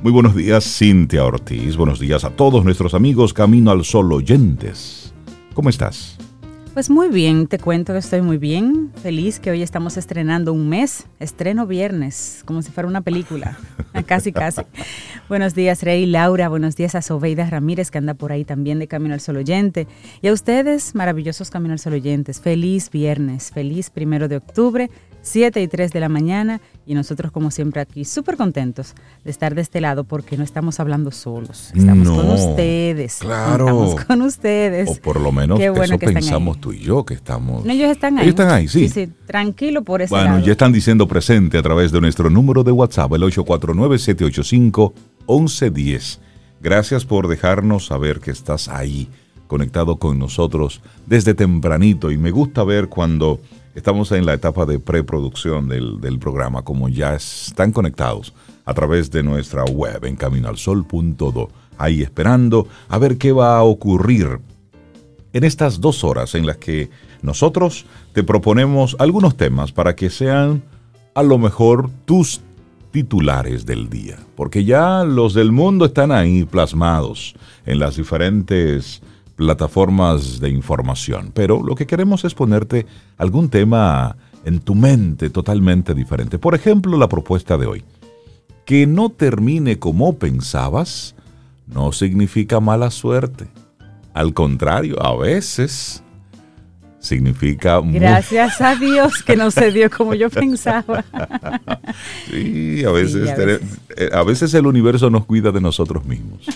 Muy buenos días, Cintia Ortiz. Buenos días a todos nuestros amigos Camino al Sol oyentes. ¿Cómo estás? Pues muy bien, te cuento que estoy muy bien, feliz que hoy estamos estrenando un mes, estreno viernes, como si fuera una película, casi casi. buenos días Rey, Laura, buenos días a Sobeida Ramírez que anda por ahí también de Camino al Sol oyente y a ustedes, maravillosos Camino al Sol oyentes, feliz viernes, feliz primero de octubre, 7 y 3 de la mañana y nosotros como siempre aquí súper contentos de estar de este lado porque no estamos hablando solos, estamos con ustedes. Claro. Estamos con ustedes. O por lo menos eso pensamos tú y yo que estamos. No, ellos están ahí. Ellos están ahí, sí. Sí, sí, tranquilo por ese bueno, ya están diciendo presente a través de nuestro número de WhatsApp, el 849-785-1110. Gracias por dejarnos saber que estás ahí, conectado con nosotros desde tempranito. Y me gusta ver cuando Estamos en la etapa de preproducción del, del programa, como ya están conectados a través de nuestra web en caminoalsol.do, ahí esperando a ver qué va a ocurrir en estas dos horas en las que nosotros te proponemos algunos temas para que sean a lo mejor tus titulares del día, porque ya los del mundo están ahí plasmados en las diferentes plataformas de información, pero lo que queremos es ponerte algún tema en tu mente totalmente diferente. Por ejemplo, la propuesta de hoy. Que no termine como pensabas no significa mala suerte. Al contrario, a veces significa... Gracias a Dios que no se dio como yo pensaba. sí, a veces, eh, a veces el universo nos cuida de nosotros mismos.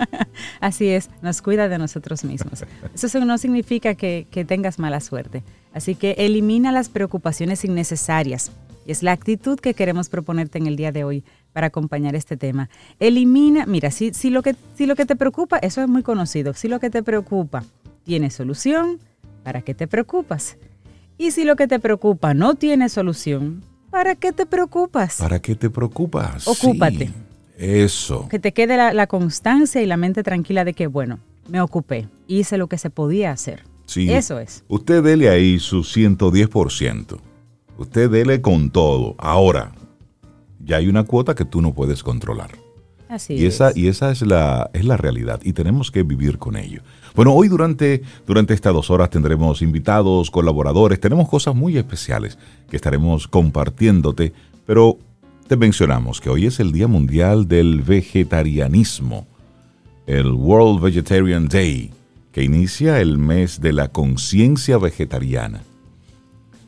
Así es, nos cuida de nosotros mismos. Eso no significa que, tengas mala suerte. Así que elimina las preocupaciones innecesarias. Y es la actitud que queremos proponerte en el día de hoy para acompañar este tema. Elimina, mira, si, si, lo que, si lo que te preocupa, eso es muy conocido, si lo que te preocupa tiene solución, ¿para qué te preocupas? Y si lo que te preocupa no tiene solución, ¿para qué te preocupas? ¿Para qué te preocupas? Ocúpate. Eso. Que te quede la, constancia y la mente tranquila de que, bueno, me ocupé, hice lo que se podía hacer. Sí. Eso es. Usted dele ahí su 110%. Usted dele con todo. Ahora, ya hay una cuota que tú no puedes controlar. Así y esa, Y esa es la, es la realidad y tenemos que vivir con ello. Bueno, hoy durante, durante estas dos horas tendremos invitados, colaboradores, tenemos cosas muy especiales que estaremos compartiéndote, pero te mencionamos que hoy es el Día Mundial del Vegetarianismo, el World Vegetarian Day, que inicia el mes de la conciencia vegetariana.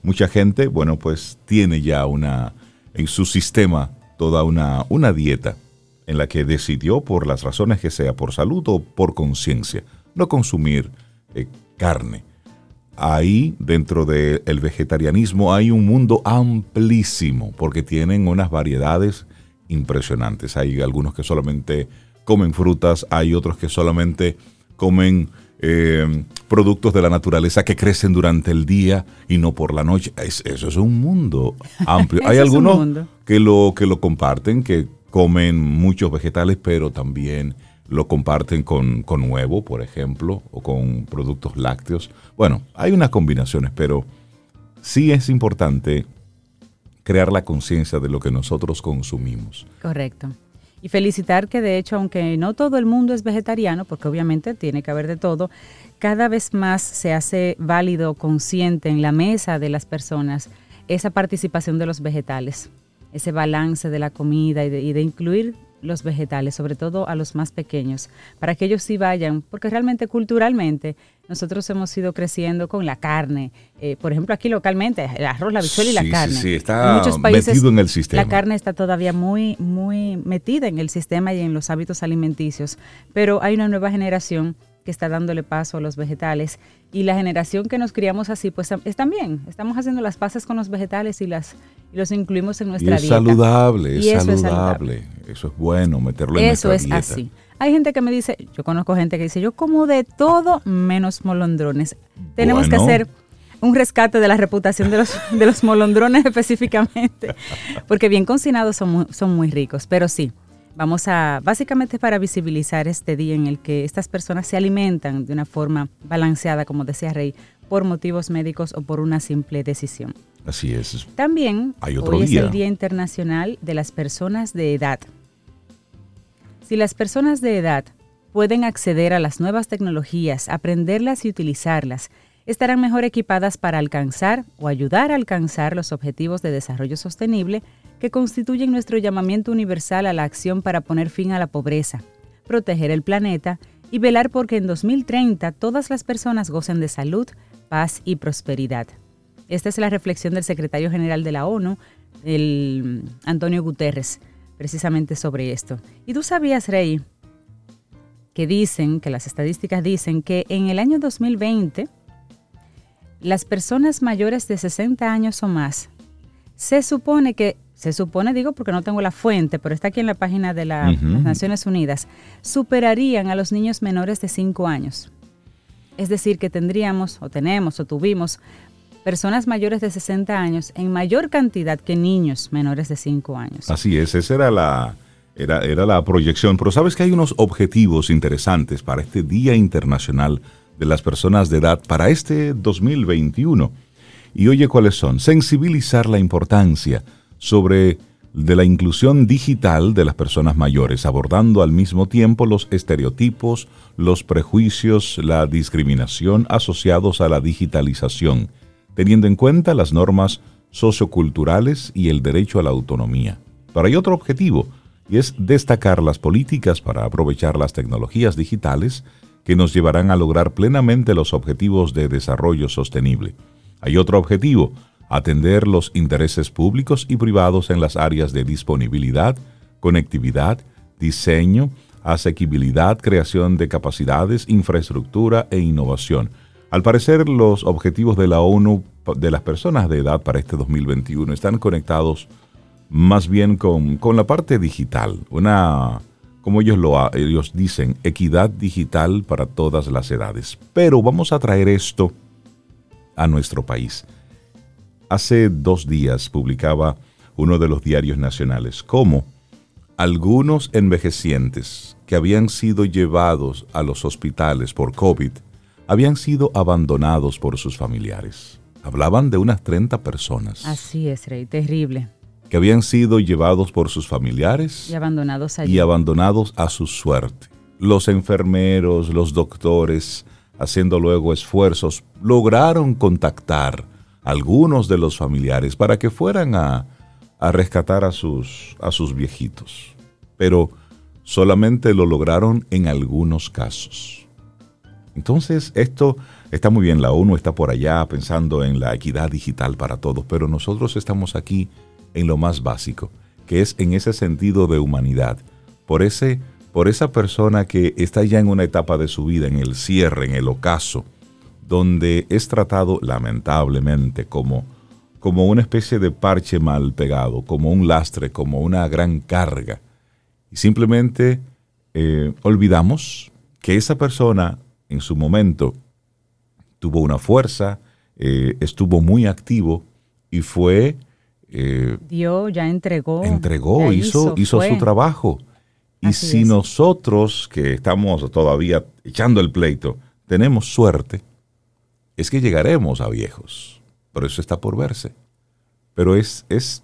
Mucha gente, bueno, pues tiene ya una, en su sistema, toda una, una dieta en la que decidió, por las razones que sea, por salud o por conciencia, no consumir eh, carne ahí dentro del vegetarianismo hay un mundo amplísimo porque tienen unas variedades impresionantes. Hay algunos que solamente comen frutas, hay otros que solamente comen eh, productos de la naturaleza que crecen durante el día y no por la noche. eso es un mundo amplio. hay algunos que lo, que lo comparten, que comen muchos vegetales, pero también lo comparten con, con huevo, por ejemplo, o con productos lácteos. Bueno, hay unas combinaciones, pero sí es importante crear la conciencia de lo que nosotros consumimos. Correcto. Y felicitar que de hecho, aunque no todo el mundo es vegetariano, porque obviamente tiene que haber de todo, cada vez más se hace válido, consciente en la mesa de las personas esa participación de los vegetales, ese balance de la comida y de, y de incluir los vegetales, sobre todo a los más pequeños, para que ellos sí vayan, porque realmente culturalmente nosotros hemos ido creciendo con la carne. Eh, por ejemplo, aquí localmente, el arroz, la bichuela y la carne. Sí, está en muchos países, metido en el sistema. La carne está todavía muy, muy metida en el sistema y en los hábitos alimenticios, pero hay una nueva generación que está dándole paso a los vegetales y la generación que nos criamos así, pues es también, estamos haciendo las pasas con los vegetales y las y los incluimos en nuestra y es dieta. Saludable, es saludable, es saludable, eso es bueno meterlo en eso nuestra dieta. Eso es así. Hay gente que me dice, yo conozco gente que dice, yo como de todo menos molondrones. Tenemos que hacer un rescate de la reputación de los, de los molondrones específicamente, porque bien cocinados son muy, son muy ricos, pero sí, vamos a, básicamente para visibilizar este día en el que estas personas se alimentan de una forma balanceada, como decía Rey, por motivos médicos o por una simple decisión. Así es. También hoy es el Día Internacional de las Personas de Edad. Si las personas de edad pueden acceder a las nuevas tecnologías, aprenderlas y utilizarlas, estarán mejor equipadas para alcanzar o ayudar a alcanzar los objetivos de desarrollo sostenible que constituyen nuestro llamamiento universal a la acción para poner fin a la pobreza, proteger el planeta y velar por que en 2030 todas las personas gocen de salud, paz y prosperidad. Esta es la reflexión del secretario general de la ONU, el Antonio Guterres, precisamente sobre esto. ¿Y tú sabías, Rey, que dicen, que las estadísticas dicen que en el año 2020 las personas mayores de 60 años o más se supone que se supone, digo porque no tengo la fuente, pero está aquí en la página de las Naciones Unidas, superarían a los niños menores de 5 años. Es decir, que tendríamos, o tenemos, o tuvimos personas mayores de 60 años en mayor cantidad que niños menores de 5 años. Así es, esa era la, era, era la proyección. Pero sabes que hay unos objetivos interesantes para este Día Internacional de las Personas de Edad para este 2021. Y oye cuáles son. Sensibilizar la importancia sobre de la inclusión digital de las personas mayores, abordando al mismo tiempo los estereotipos, los prejuicios, la discriminación asociados a la digitalización, teniendo en cuenta las normas socioculturales y el derecho a la autonomía. Pero hay otro objetivo, y es destacar las políticas para aprovechar las tecnologías digitales que nos llevarán a lograr plenamente los objetivos de desarrollo sostenible. Hay otro objetivo, atender los intereses públicos y privados en las áreas de disponibilidad, conectividad, diseño, asequibilidad, creación de capacidades, infraestructura e innovación. Al parecer, los objetivos de la ONU de las personas de edad para este 2021 están conectados más bien con, la parte digital, una, como ellos, lo, ellos dicen, equidad digital para todas las edades. Pero vamos a traer esto a nuestro país. Hace dos días publicaba uno de los diarios nacionales cómo algunos envejecientes que habían sido llevados a los hospitales por COVID habían sido abandonados por sus familiares. Hablaban de unas 30 personas. Así es, Rey, terrible. Que habían sido llevados por sus familiares y abandonados allí. Y abandonados a su suerte. Los enfermeros, los doctores, haciendo luego esfuerzos, lograron contactar algunos de los familiares para que fueran a, rescatar a sus, a sus viejitos. Pero solamente lo lograron en algunos casos. Entonces, esto está muy bien, la ONU está por allá pensando en la equidad digital para todos, pero nosotros estamos aquí en lo más básico, que es en ese sentido de humanidad, por, ese, por esa persona que está ya en una etapa de su vida, en el cierre, en el ocaso, donde es tratado lamentablemente como, como una especie de parche mal pegado, como un lastre, como una gran carga. Y simplemente eh, olvidamos que esa persona en su momento tuvo una fuerza, eh, estuvo muy activo y fue... Eh, Dio, ya entregó. Entregó, hizo, hizo, su trabajo. Y si nosotros, que estamos todavía echando el pleito, tenemos suerte, es que llegaremos a viejos, pero eso está por verse. Pero es, es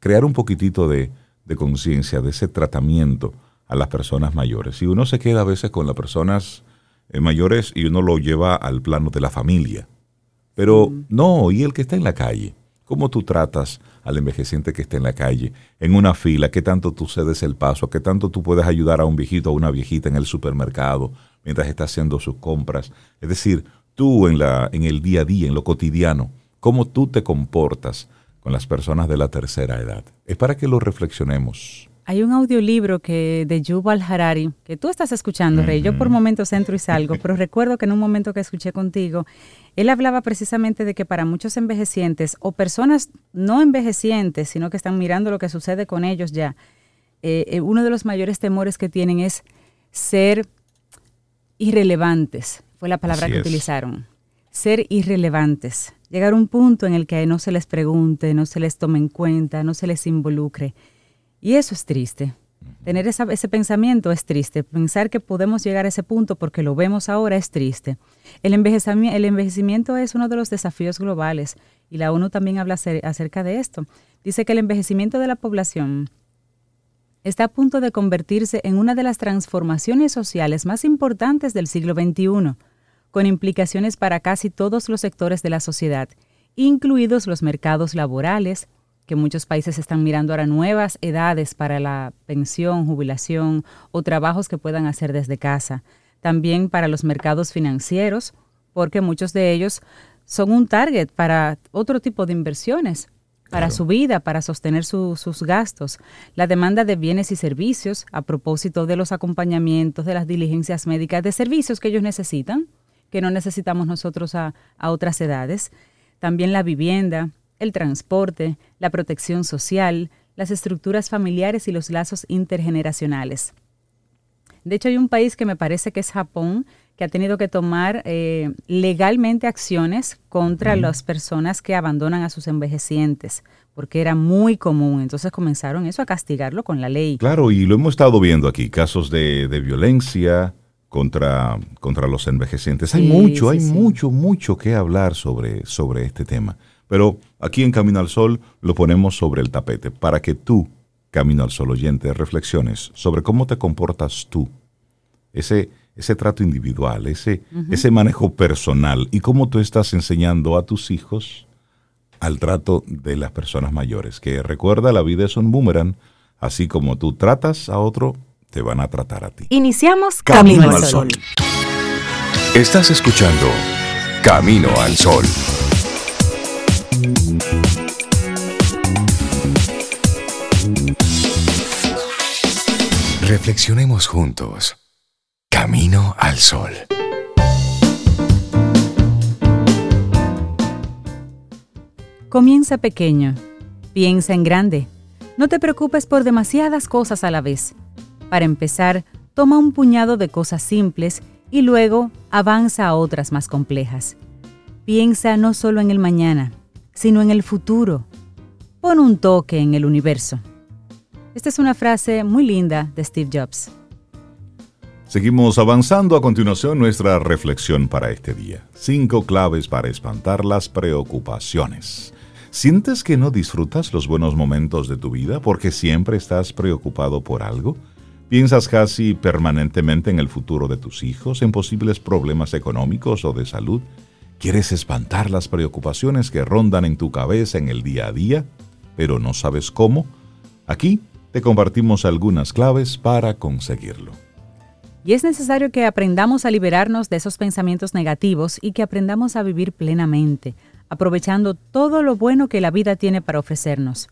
crear un poquitito de, conciencia, de ese tratamiento a las personas mayores. Y uno se queda a veces con las personas eh, mayores y uno lo lleva al plano de la familia. Pero no, y el que está en la calle, ¿cómo tú tratas al envejeciente que está en la calle, en una fila? ¿Qué tanto tú cedes el paso? ¿Qué tanto tú puedes ayudar a un viejito o a una viejita en el supermercado mientras está haciendo sus compras? Es decir, tú en, la, en el día a día, en lo cotidiano, cómo tú te comportas con las personas de la tercera edad. Es para que lo reflexionemos. Hay un audiolibro que de Yuval Harari que tú estás escuchando, Rey. Yo por momentos entro y salgo, pero recuerdo que en un momento que escuché contigo, él hablaba precisamente de que para muchos envejecientes o personas no envejecientes, sino que están mirando lo que sucede con ellos ya, eh, eh, uno de los mayores temores que tienen es ser irrelevantes, fue la palabra que utilizaron. Ser irrelevantes. Llegar a un punto en el que no se les pregunte, no se les tome en cuenta, no se les involucre. Y eso es triste. Tener ese pensamiento es triste. Pensar que podemos llegar a ese punto porque lo vemos ahora es triste. El envejecimiento, el envejecimiento es uno de los desafíos globales y la ONU también habla acerca de esto. Dice que el envejecimiento de la población está a punto de convertirse en una de las transformaciones sociales más importantes del siglo XXI, con implicaciones para casi todos los sectores de la sociedad, incluidos los mercados laborales, que muchos países están mirando ahora nuevas edades para la pensión, jubilación o trabajos que puedan hacer desde casa. También para los mercados financieros, porque muchos de ellos son un target para otro tipo de inversiones, para su vida, para sostener sus gastos. La demanda de bienes y servicios a propósito de los acompañamientos, de las diligencias médicas, de servicios que ellos necesitan, que no necesitamos nosotros a, a otras edades. También la vivienda, el transporte, la protección social, las estructuras familiares y los lazos intergeneracionales. De hecho, hay un país que me parece que es Japón, que ha tenido que tomar eh, legalmente acciones contra las personas que abandonan a sus envejecientes, porque era muy común. Entonces comenzaron eso a castigarlo con la ley. Claro, y lo hemos estado viendo aquí, casos de, violencia contra, contra los envejecientes. Hay mucho, hay mucho, mucho que hablar sobre, sobre este tema. Pero aquí en Camino al Sol lo ponemos sobre el tapete para que tú, Camino al Sol oyente, reflexiones sobre cómo te comportas tú. Ese, ese trato individual, ese, ese manejo personal y cómo tú estás enseñando a tus hijos al trato de las personas mayores. Que recuerda, la vida es un boomerang. Así como tú tratas a otro, te van a tratar a ti. Iniciamos Camino, al Sol. Estás escuchando Camino al Sol. Reflexionemos juntos. Camino al sol. Comienza pequeño. Piensa en grande. No te preocupes por demasiadas cosas a la vez. Para empezar, toma un puñado de cosas simples y luego avanza a otras más complejas. Piensa no solo en el mañana, sino en el futuro. Pon un toque en el universo. Esta es una frase muy linda de Steve Jobs. Seguimos avanzando a continuación nuestra reflexión para este día. Cinco claves para espantar las preocupaciones. ¿Sientes que no disfrutas los buenos momentos de tu vida porque siempre estás preocupado por algo? ¿Piensas casi permanentemente en el futuro de tus hijos, en posibles problemas económicos o de salud? ¿Quieres espantar las preocupaciones que rondan en tu cabeza en el día a día, pero no sabes cómo? Aquí te compartimos algunas claves para conseguirlo. Y es necesario que aprendamos a liberarnos de esos pensamientos negativos y que aprendamos a vivir plenamente, aprovechando todo lo bueno que la vida tiene para ofrecernos.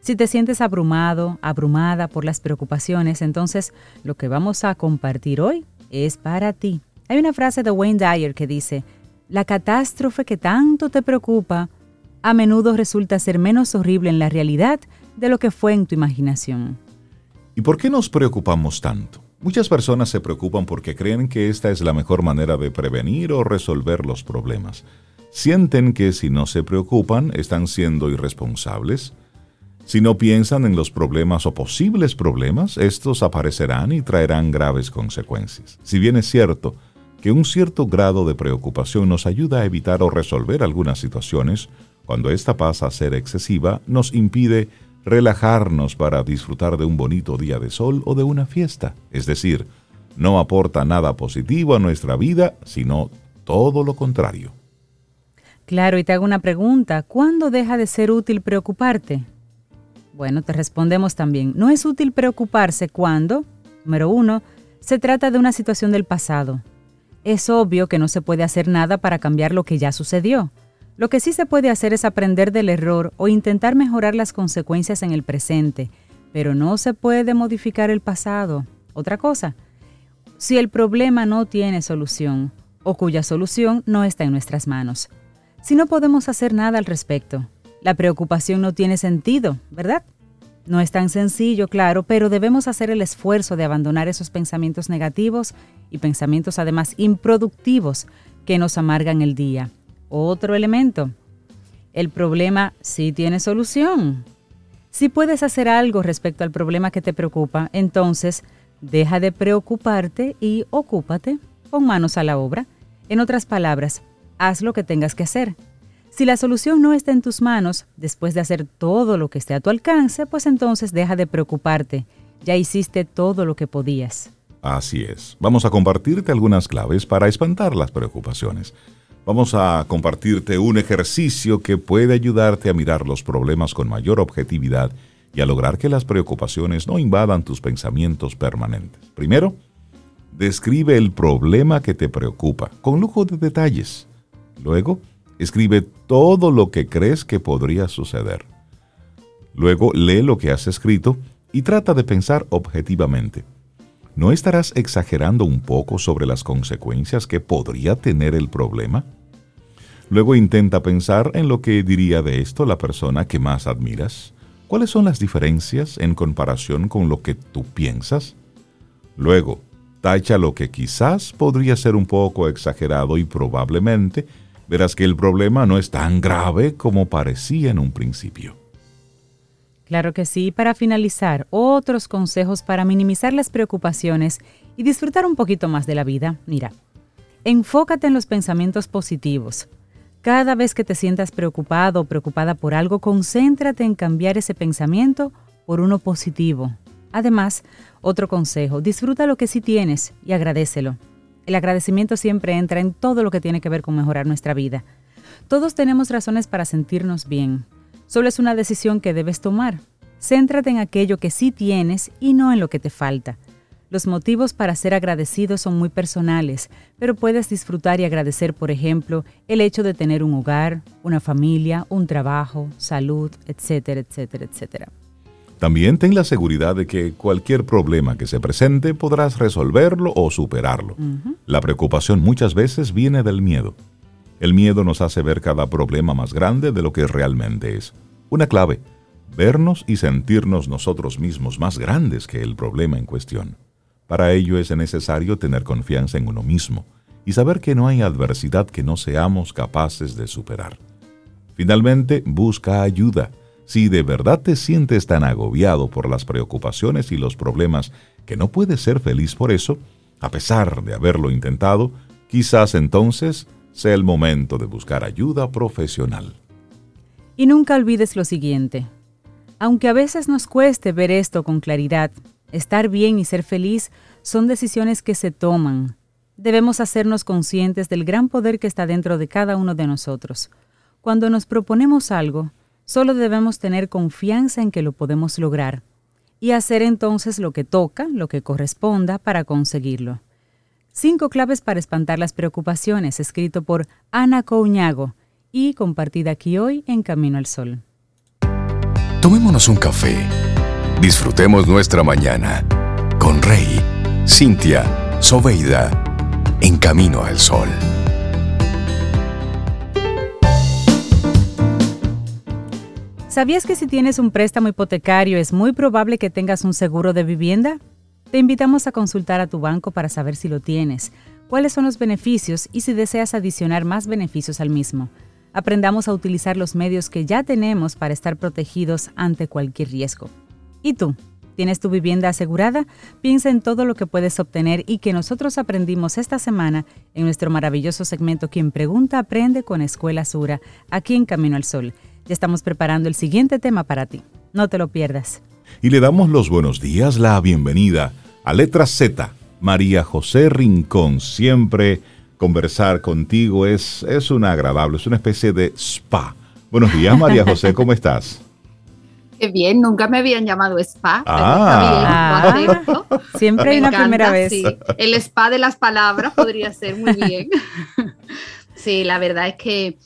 Si te sientes abrumado, abrumada por las preocupaciones, entonces lo que vamos a compartir hoy es para ti. Hay una frase de Wayne Dyer que dice, la catástrofe que tanto te preocupa a menudo resulta ser menos horrible en la realidad de lo que fue en tu imaginación. ¿Y por qué nos preocupamos tanto? Muchas personas se preocupan porque creen que esta es la mejor manera de prevenir o resolver los problemas. Sienten que si no se preocupan están siendo irresponsables. Si no piensan en los problemas o posibles problemas, estos aparecerán y traerán graves consecuencias. Si bien es cierto que un cierto grado de preocupación nos ayuda a evitar o resolver algunas situaciones, cuando esta pasa a ser excesiva, nos impide relajarnos para disfrutar de un bonito día de sol o de una fiesta. Es decir, no aporta nada positivo a nuestra vida, sino todo lo contrario. Claro, y te hago una pregunta. ¿Cuándo deja de ser útil preocuparte? Bueno, te respondemos también. No es útil preocuparse cuando, número uno, se trata de una situación del pasado. Es obvio que no se puede hacer nada para cambiar lo que ya sucedió. Lo que sí se puede hacer es aprender del error o intentar mejorar las consecuencias en el presente, pero no se puede modificar el pasado. Otra cosa, si el problema no tiene solución o cuya solución no está en nuestras manos. Si no podemos hacer nada al respecto, la preocupación no tiene sentido, ¿verdad? No es tan sencillo, claro, pero debemos hacer el esfuerzo de abandonar esos pensamientos negativos y pensamientos además improductivos que nos amargan el día. Otro elemento, el problema sí tiene solución. Si puedes hacer algo respecto al problema que te preocupa, entonces deja de preocuparte y ocúpate, con manos a la obra. En otras palabras, haz lo que tengas que hacer. Si la solución no está en tus manos, después de hacer todo lo que esté a tu alcance, pues entonces deja de preocuparte Ya hiciste todo lo que podías. Así es. Vamos a compartirte algunas claves para espantar las preocupaciones. Vamos a compartirte un ejercicio que puede ayudarte a mirar los problemas con mayor objetividad y a lograr que las preocupaciones no invadan tus pensamientos permanentes. Primero, describe el problema que te preocupa, con lujo de detalles. Luego, escribe todo lo que crees que podría suceder. Luego, lee lo que has escrito y trata de pensar objetivamente. ¿No estarás exagerando un poco sobre las consecuencias que podría tener el problema? Luego intenta pensar en lo que diría de esto la persona que más admiras. ¿Cuáles son las diferencias en comparación con lo que tú piensas? Luego, tacha lo que quizás podría ser un poco exagerado y probablemente verás que el problema no es tan grave como parecía en un principio. Claro que sí. Para finalizar, otros consejos para minimizar las preocupaciones y disfrutar un poquito más de la vida. Mira, enfócate en los pensamientos positivos. Cada vez que te sientas preocupado o preocupada por algo, concéntrate en cambiar ese pensamiento por uno positivo. Además, otro consejo, disfruta lo que sí tienes y agradecelo. El agradecimiento siempre entra en todo lo que tiene que ver con mejorar nuestra vida. Todos tenemos razones para sentirnos bien. Solo es una decisión que debes tomar. Céntrate en aquello que sí tienes y no en lo que te falta. Los motivos para ser agradecidos son muy personales, pero puedes disfrutar y agradecer, por ejemplo, el hecho de tener un hogar, una familia, un trabajo, salud, etcétera, etcétera, etcétera. También ten la seguridad de que cualquier problema que se presente podrás resolverlo o superarlo. La preocupación muchas veces viene del miedo. El miedo nos hace ver cada problema más grande de lo que realmente es. Una clave, vernos y sentirnos nosotros mismos más grandes que el problema en cuestión. Para ello es necesario tener confianza en uno mismo y saber que no hay adversidad que no seamos capaces de superar. Finalmente, busca ayuda. Si de verdad te sientes tan agobiado por las preocupaciones y los problemas que no puedes ser feliz por eso, a pesar de haberlo intentado, quizás entonces sea el momento de buscar ayuda profesional. Y nunca olvides lo siguiente. Aunque a veces nos cueste ver esto con claridad, Estar bien y ser feliz son decisiones que se toman. Debemos hacernos conscientes del gran poder que está dentro de cada uno de nosotros. Cuando nos proponemos algo, solo debemos tener confianza en que lo podemos lograr y hacer entonces lo que toca, lo que corresponda para conseguirlo. Cinco claves para espantar las preocupaciones, escrito por Ana Couñago y compartida aquí hoy en Camino al Sol. Tomémonos un café Disfrutemos nuestra mañana con Rey, Cintia, Soveida, en camino al sol. ¿Sabías que si tienes un préstamo hipotecario es muy probable que tengas un seguro de vivienda? Te invitamos a consultar a tu banco para saber si lo tienes, cuáles son los beneficios y si deseas adicionar más beneficios al mismo. Aprendamos a utilizar los medios que ya tenemos para estar protegidos ante cualquier riesgo. ¿Y tú? ¿Tienes tu vivienda asegurada? Piensa en todo lo que puedes obtener y que nosotros aprendimos esta semana en nuestro maravilloso segmento Quien Pregunta Aprende con Escuela Sura, aquí en Camino al Sol. Ya estamos preparando el siguiente tema para ti. No te lo pierdas. Y le damos los buenos días, la bienvenida a Letra Z, María José Rincón. Siempre conversar contigo es, es una agradable, es una especie de spa. Buenos días, María José, ¿cómo estás? Qué bien, nunca me habían llamado spa. Ah. Siempre hay una primera vez. El spa de las palabras podría ser muy bien. sí, la verdad es que,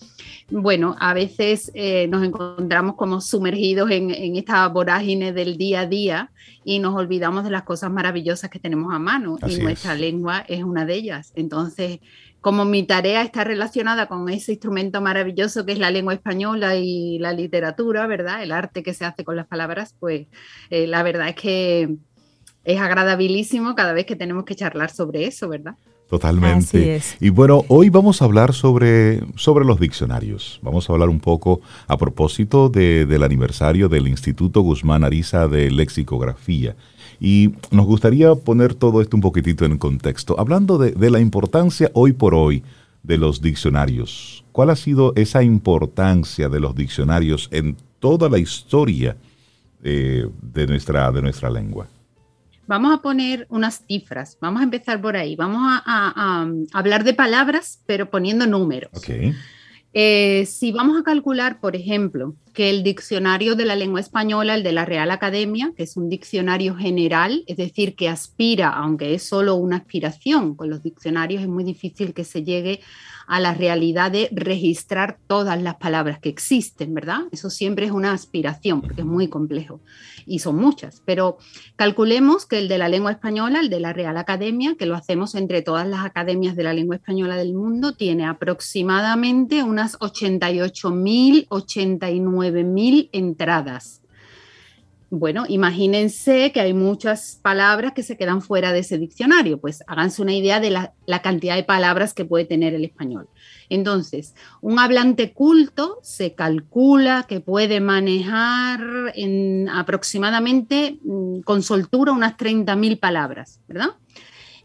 bueno, a veces eh, nos encontramos como sumergidos en, en, esta vorágine del día a día y nos olvidamos de las cosas maravillosas que tenemos a mano y nuestra lengua es una de ellas. Entonces, como mi tarea está relacionada con ese instrumento maravilloso que es la lengua española y la literatura, ¿verdad? El arte que se hace con las palabras, pues eh, la verdad es que es agradabilísimo cada vez que tenemos que charlar sobre eso, ¿verdad? Totalmente. Y bueno, hoy vamos a hablar sobre, sobre los diccionarios. Vamos a hablar un poco a propósito del aniversario del Instituto Guzmán Ariza de Lexicografía. Y nos gustaría poner todo esto un poquitito en contexto, hablando de, la importancia hoy por hoy de los diccionarios. ¿Cuál ha sido esa importancia de los diccionarios en toda la historia eh, de, nuestra, de nuestra lengua? Vamos a poner unas cifras, vamos a empezar por ahí, vamos a, hablar de palabras, pero poniendo números. Eh, si vamos a calcular, por ejemplo, que el diccionario de la lengua española, el de la Real Academia, que es un diccionario general, es decir, que aspira, aunque es solo una aspiración, con los diccionarios es muy difícil que se llegue a la realidad de registrar todas las palabras que existen, ¿verdad? Eso siempre es una aspiración, porque es muy complejo y son muchas, pero calculemos que el de la lengua española, el de la Real Academia, que lo hacemos entre todas las academias de la lengua española del mundo, tiene aproximadamente unas 88.000, 89.000 entradas. Bueno, imagínense que hay muchas palabras que se quedan fuera de ese diccionario, pues háganse una idea de la, cantidad de palabras que puede tener el español. Entonces, un hablante culto se calcula que puede manejar en aproximadamente mm, con soltura unas 30.000 palabras, ¿verdad?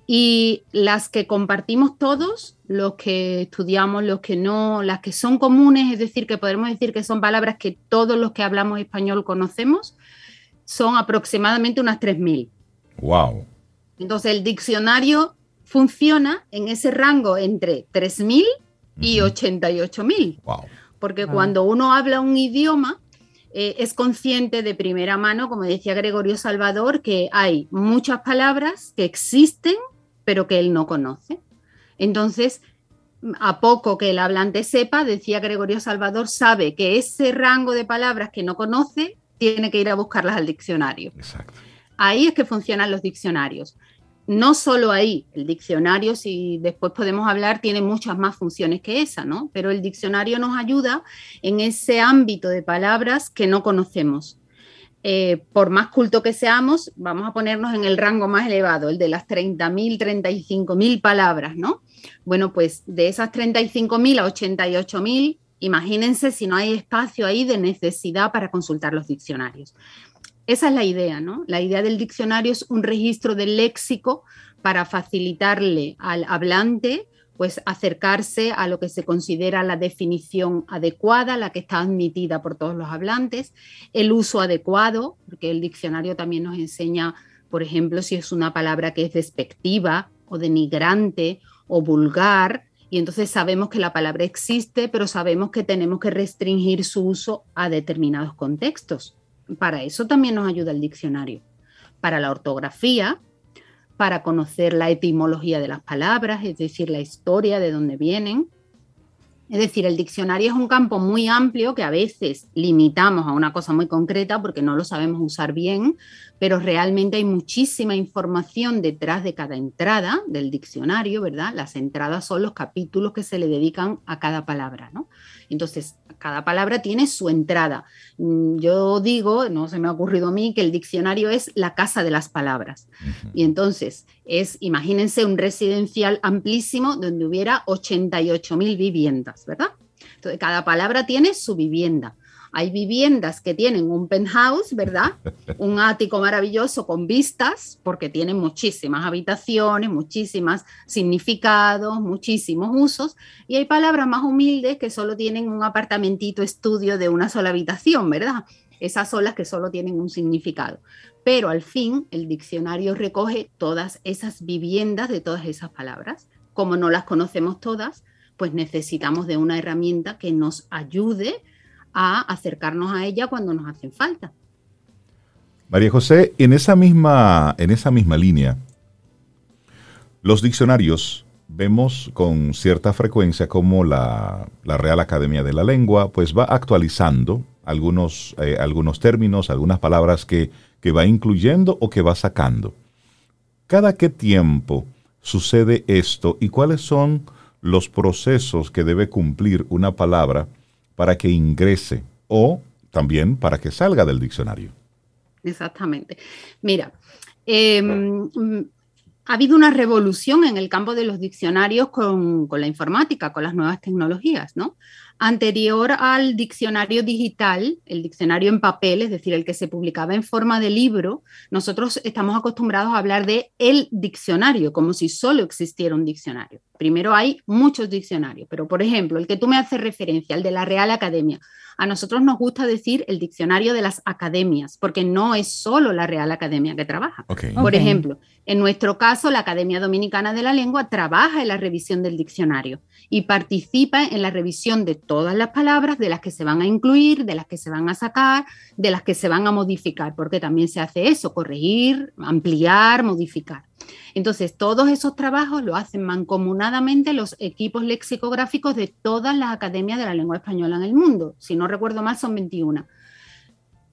Y las que compartimos todos, los que estudiamos, los que no, las que son comunes, es decir, que podemos decir que son palabras que todos los que hablamos español conocemos, son aproximadamente unas 3.000. Wow. Entonces el diccionario funciona en ese rango entre 3.000 y 88.000. Wow. Porque cuando uno habla un idioma, eh, es consciente de primera mano, como decía Gregorio Salvador, que hay muchas palabras que existen, pero que él no conoce. Entonces, a poco que el hablante sepa, decía Gregorio Salvador, sabe que ese rango de palabras que no conoce tiene que ir a buscarlas al diccionario. Ahí es que funcionan los diccionarios. No solo ahí, el diccionario, si después podemos hablar, tiene muchas más funciones que esa, ¿no? Pero el diccionario nos ayuda en ese ámbito de palabras que no conocemos. Eh, por más culto que seamos, vamos a ponernos en el rango más elevado, el de las 30.000, 35.000 palabras, ¿no? Bueno, pues de esas 35.000 a 88.000 Imagínense si no hay espacio ahí de necesidad para consultar los diccionarios. Esa es la idea, ¿no? La idea del diccionario es un registro del léxico para facilitarle al hablante pues acercarse a lo que se considera la definición adecuada, la que está admitida por todos los hablantes, el uso adecuado, porque el diccionario también nos enseña, por ejemplo, si es una palabra que es despectiva o denigrante o vulgar, y entonces sabemos que la palabra existe, pero sabemos que tenemos que restringir su uso a determinados contextos. Para eso también nos ayuda el diccionario. Para la ortografía, para conocer la etimología de las palabras, es decir, la historia de dónde vienen, es decir, el diccionario es un campo muy amplio que a veces limitamos a una cosa muy concreta porque no lo sabemos usar bien, pero realmente hay muchísima información detrás de cada entrada del diccionario, ¿verdad? Las entradas son los capítulos que se le dedican a cada palabra, ¿no? Entonces, cada palabra tiene su entrada. Mm, yo digo, no se me ha ocurrido a mí, que el diccionario es la casa de las palabras. Y entonces, es, imagínense, un residencial amplísimo donde hubiera 88 mil viviendas, ¿verdad? Entonces, cada palabra tiene su vivienda. Hay viviendas que tienen un penthouse, ¿verdad? Un ático maravilloso con vistas, porque tienen muchísimas habitaciones, muchísimos significados, muchísimos usos. Y hay palabras más humildes que solo tienen un apartamentito estudio de una sola habitación, ¿verdad? Esas son las que solo tienen un significado. Pero al fin, el diccionario recoge todas esas viviendas de todas esas palabras. Como no las conocemos todas, pues necesitamos de una herramienta que nos ayude a acercarnos a ella cuando nos hacen falta. María José, en esa misma, en esa misma línea, los diccionarios vemos con cierta frecuencia como la, Real Academia de la Lengua pues va actualizando algunos, eh, algunos términos, algunas palabras que, que va incluyendo o que va sacando. ¿Cada qué tiempo sucede esto y cuáles son los procesos que debe cumplir una palabra para que ingrese o también para que salga del diccionario. Exactamente. Mira, em, ha habido una revolución en el campo de los diccionarios con, con, la informática, con las nuevas tecnologías, ¿no? Anterior al diccionario digital, el diccionario en papel, es decir, el que se publicaba en forma de libro, nosotros estamos acostumbrados a hablar de el diccionario, como si solo existiera un diccionario. Primero hay muchos diccionarios, pero por ejemplo, el que tú me haces referencia, el de la Real Academia, a nosotros nos gusta decir el diccionario de las academias, porque no es solo la Real Academia que trabaja. Por ejemplo, en nuestro caso, la Academia Dominicana de la Lengua trabaja en la revisión del diccionario y participa en la revisión de todas las palabras, de las que se van a incluir, de las que se van a sacar, de las que se van a modificar, porque también se hace eso, corregir, ampliar, modificar. Entonces, todos esos trabajos lo hacen mancomunadamente los equipos lexicográficos de todas las academias de la lengua española en el mundo. Si no recuerdo mal, son 21.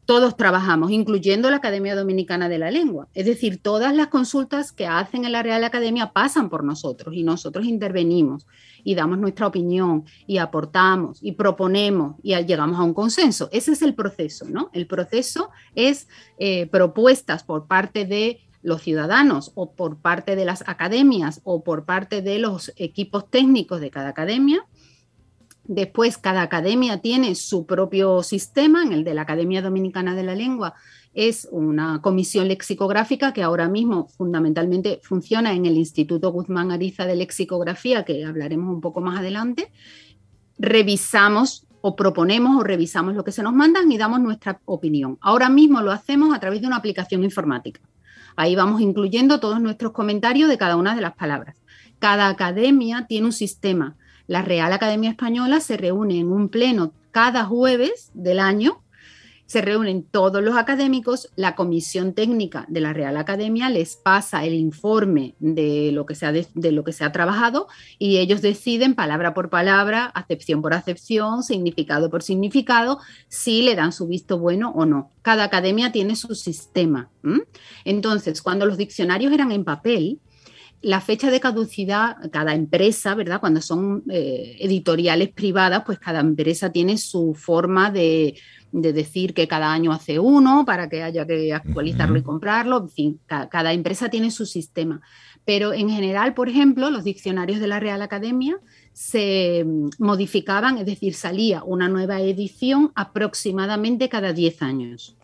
Todos trabajamos, incluyendo la Academia Dominicana de la Lengua. Es decir, todas las consultas que hacen en la Real Academia pasan por nosotros y nosotros intervenimos y damos nuestra opinión y aportamos y proponemos y llegamos a un consenso. Ese es el proceso, ¿no? El proceso es eh, propuestas por parte de los ciudadanos o por parte de las academias o por parte de los equipos técnicos de cada academia. Después, cada academia tiene su propio sistema. En el de la Academia Dominicana de la Lengua es una comisión lexicográfica que ahora mismo fundamentalmente funciona en el Instituto Guzmán Ariza de Lexicografía, que hablaremos un poco más adelante. Revisamos o proponemos o revisamos lo que se nos mandan y damos nuestra opinión. Ahora mismo lo hacemos a través de una aplicación informática. Ahí vamos incluyendo todos nuestros comentarios de cada una de las palabras. Cada academia tiene un sistema. La Real Academia Española se reúne en un pleno cada jueves del año se reúnen todos los académicos, la comisión técnica de la Real Academia les pasa el informe de lo que se ha, de, lo que se ha trabajado y ellos deciden palabra por palabra, acepción por acepción, significado por significado, si le dan su visto bueno o no. Cada academia tiene su sistema. Entonces, cuando los diccionarios eran en papel, la fecha de caducidad, cada empresa, ¿verdad? Cuando son eh, editoriales privadas, pues cada empresa tiene su forma de, decir que cada año hace uno para que haya que actualizarlo y comprarlo. En fin, cada, empresa tiene su sistema. Pero en general, por ejemplo, los diccionarios de la Real Academia se mm, modificaban, es decir, salía una nueva edición aproximadamente cada 10 años.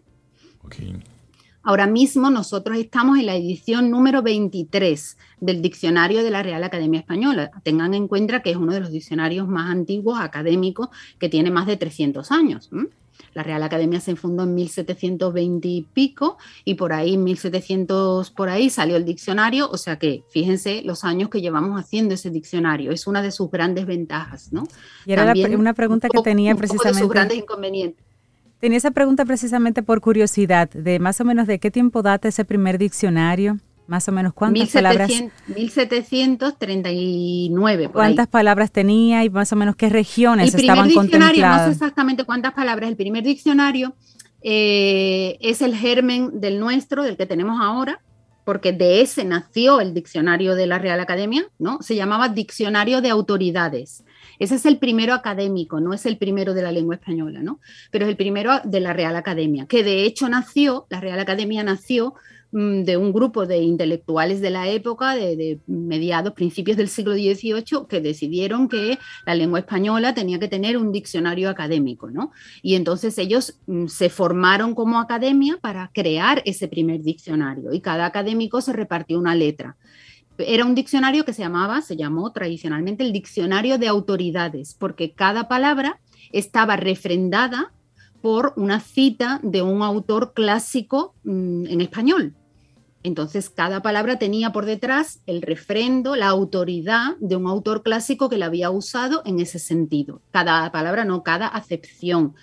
Ahora mismo nosotros estamos en la edición número 23 del diccionario de la Real Academia Española. Tengan en cuenta que es uno de los diccionarios más antiguos académicos que tiene más de 300 años. La Real Academia se fundó en 1720 y pico y por ahí, 1700 por ahí, salió el diccionario. O sea que fíjense los años que llevamos haciendo ese diccionario. Es una de sus grandes ventajas, ¿no? Y era una pregunta que tenía precisamente. de sus grandes inconvenientes. Tenía esa pregunta precisamente por curiosidad, de más o menos de qué tiempo data ese primer diccionario, más o menos cuántas palabras. 1739. ¿Cuántas palabras tenía y más o menos qué regiones el estaban contempladas? No sé exactamente cuántas palabras. El primer diccionario eh, es el germen del nuestro, del que tenemos ahora, porque de ese nació el diccionario de la Real Academia, ¿no? Se llamaba Diccionario de Autoridades. Ese es el primero académico, no es el primero de la lengua española, ¿no? Pero es el primero de la Real Academia, que de hecho nació, la Real Academia nació de un grupo de intelectuales de la época, de, mediados, principios del siglo XVIII, que decidieron que la lengua española tenía que tener un diccionario académico, ¿no? Y entonces ellos mm, se formaron como academia para crear ese primer diccionario y cada académico se repartió una letra. Era un diccionario que se llamaba, se llamó tradicionalmente el diccionario de autoridades, porque cada palabra estaba refrendada por una cita de un autor clásico mm, en español. Entonces, cada palabra tenía por detrás el refrendo, la autoridad de un autor clásico que la había usado en ese sentido. Cada palabra, no, cada acepción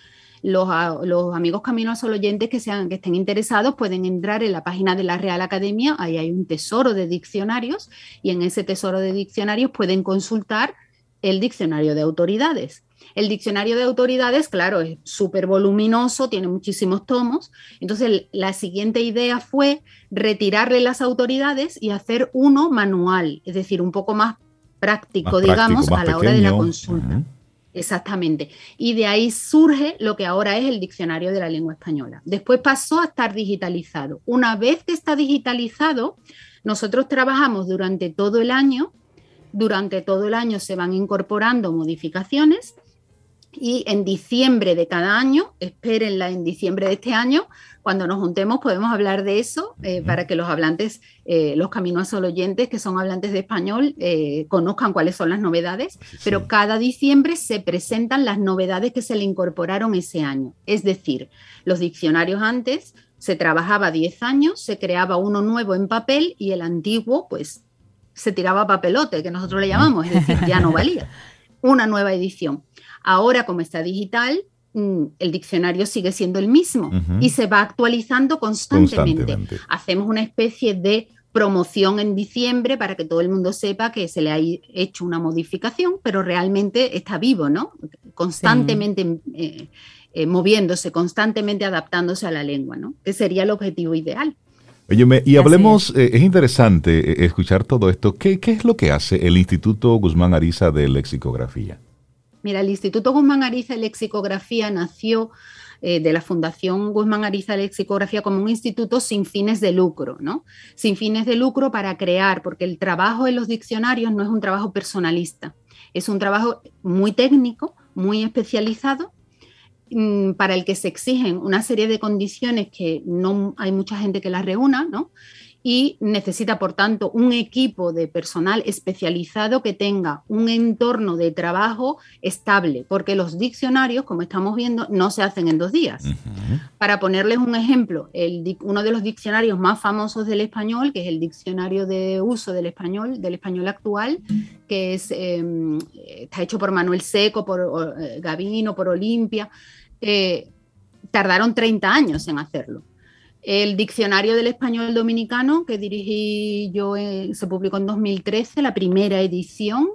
los, amigos Camino Sol oyentes que, sean, que estén interesados pueden entrar en la página de la Real Academia, ahí hay un tesoro de diccionarios y en ese tesoro de diccionarios pueden consultar el diccionario de autoridades. El diccionario de autoridades, claro, es súper voluminoso, tiene muchísimos tomos. Entonces, la siguiente idea fue retirarle las autoridades y hacer uno manual, es decir, un poco más práctico, digamos, a la hora de la consulta. Exactamente. Y de ahí surge lo que ahora es el diccionario de la lengua española. Después pasó a estar digitalizado. Una vez que está digitalizado, nosotros trabajamos durante todo el año. Durante todo el año se van incorporando modificaciones y en diciembre de cada año, espérenla en diciembre de este año, cuando nos juntemos podemos hablar de eso eh, para que los hablantes, eh, los caminos al oyentes que son hablantes de español, eh, conozcan cuáles son las novedades, pero cada diciembre se presentan las novedades que se le incorporaron ese año. Es decir, los diccionarios antes se trabajaba 10 años, se creaba uno nuevo en papel y el antiguo pues se tiraba papelote, que nosotros le llamamos, es decir, ya no valía. Una nueva edición. Ahora, como está digital, mm, el diccionario sigue siendo el mismo y se va actualizando constantemente. Hacemos una especie de promoción en diciembre para que todo el mundo sepa que se le ha hecho una modificación, pero realmente está vivo, ¿no? Constantemente eh, eh, moviéndose, constantemente adaptándose a la lengua, ¿no? Que sería el objetivo ideal. Oye, y hablemos, eh, es interesante escuchar todo esto. ¿Qué, ¿Qué, es lo que hace el Instituto Guzmán Ariza de Lexicografía? Mira, el Instituto Guzmán Ariza de Lexicografía nació eh, de la Fundación Guzmán Ariza de Lexicografía como un instituto sin fines de lucro, ¿no? Sin fines de lucro para crear, porque el trabajo en los diccionarios no es un trabajo personalista, es un trabajo muy técnico, muy especializado, mm, para el que se exigen una serie de condiciones que no hay mucha gente que las reúna, ¿no? Y necesita, por tanto, un equipo de personal especializado que tenga un entorno de trabajo estable, porque los diccionarios, como estamos viendo, no se hacen en dos días. Para ponerles un ejemplo, el, uno de los diccionarios más famosos del español, que es el diccionario de uso del español, del español actual, que es, em, está hecho por Manuel Seco, por eh, Gavino, por Olimpia, eh, tardaron 30 años en hacerlo. El Diccionario del Español Dominicano, que dirigí yo, se publicó en 2013, la primera edición.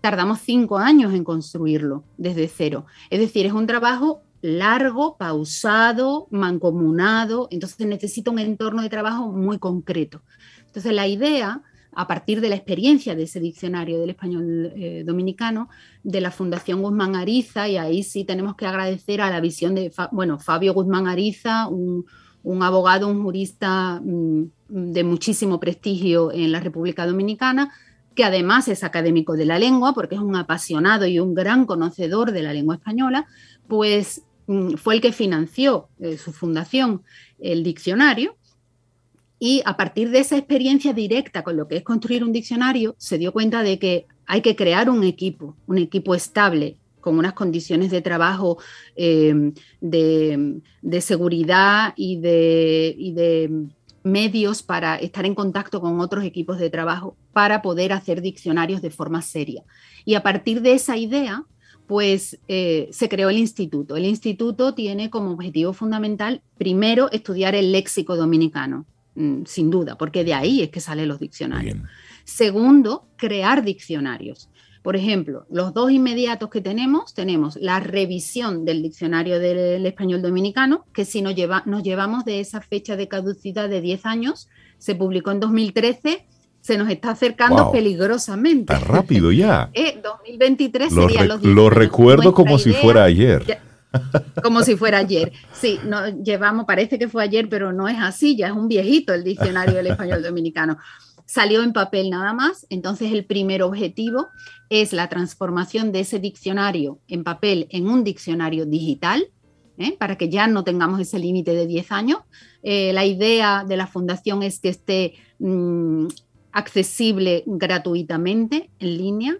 Tardamos cinco años en construirlo desde cero. Es decir, es un trabajo largo, pausado, mancomunado, entonces necesita un entorno de trabajo muy concreto. Entonces la idea, a partir de la experiencia de ese diccionario del español eh, dominicano, de la Fundación Guzmán Ariza, y ahí sí tenemos que agradecer a la visión de, bueno, Fabio Guzmán Ariza, un, un abogado, un jurista mm, de muchísimo prestigio en la República Dominicana, que además es académico de la lengua, porque es un apasionado y un gran conocedor de la lengua española, pues mm, fue el que financió eh, su fundación, el diccionario, y a partir de esa experiencia directa con lo que es construir un diccionario, se dio cuenta de que hay que crear un equipo, un equipo estable, con unas condiciones de trabajo eh, de, seguridad y de, y de, medios para estar en contacto con otros equipos de trabajo para poder hacer diccionarios de forma seria. Y a partir de esa idea, pues eh, se creó el instituto. El instituto tiene como objetivo fundamental, primero, estudiar el léxico dominicano, mm, sin duda, porque de ahí es que salen los diccionarios. Segundo, crear diccionarios. Por ejemplo, los dos inmediatos que tenemos, tenemos la revisión del diccionario del español dominicano, que si nos, lleva, nos llevamos de esa fecha de caducidad de 10 años, se publicó en 2013, se nos está acercando peligrosamente. Está rápido ya. 2023 lo sería los Lo recuerdo como si fuera ayer. como si fuera ayer. Sí, no, llevamos, parece que fue ayer, pero no es así, ya es un viejito el diccionario del español dominicano salió en papel nada más, entonces el primer objetivo es la transformación de ese diccionario en papel en un diccionario digital, ¿eh? para que ya no tengamos ese límite de 10 años. Eh, la idea de la fundación es que esté mm, accesible gratuitamente en línea.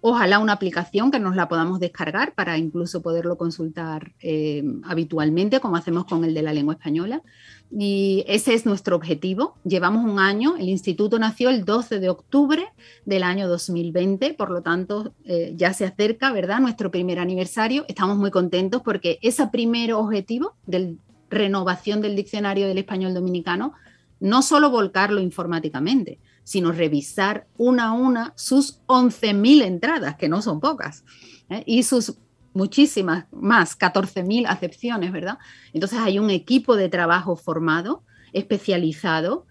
Ojalá una aplicación que nos la podamos descargar para incluso poderlo consultar eh, habitualmente, como hacemos con el de la lengua española y ese es nuestro objetivo. Llevamos un año, el instituto nació el 12 de octubre del año 2020, por lo tanto eh, ya se acerca, ¿verdad? Nuestro primer aniversario. Estamos muy contentos porque ese primer objetivo de renovación del diccionario del español dominicano, no solo volcarlo informáticamente, sino revisar una a una sus 11.000 entradas, que no son pocas, ¿eh? y sus muchísimas más, 14.000 acepciones, ¿verdad? Entonces hay un equipo de trabajo formado, especializado,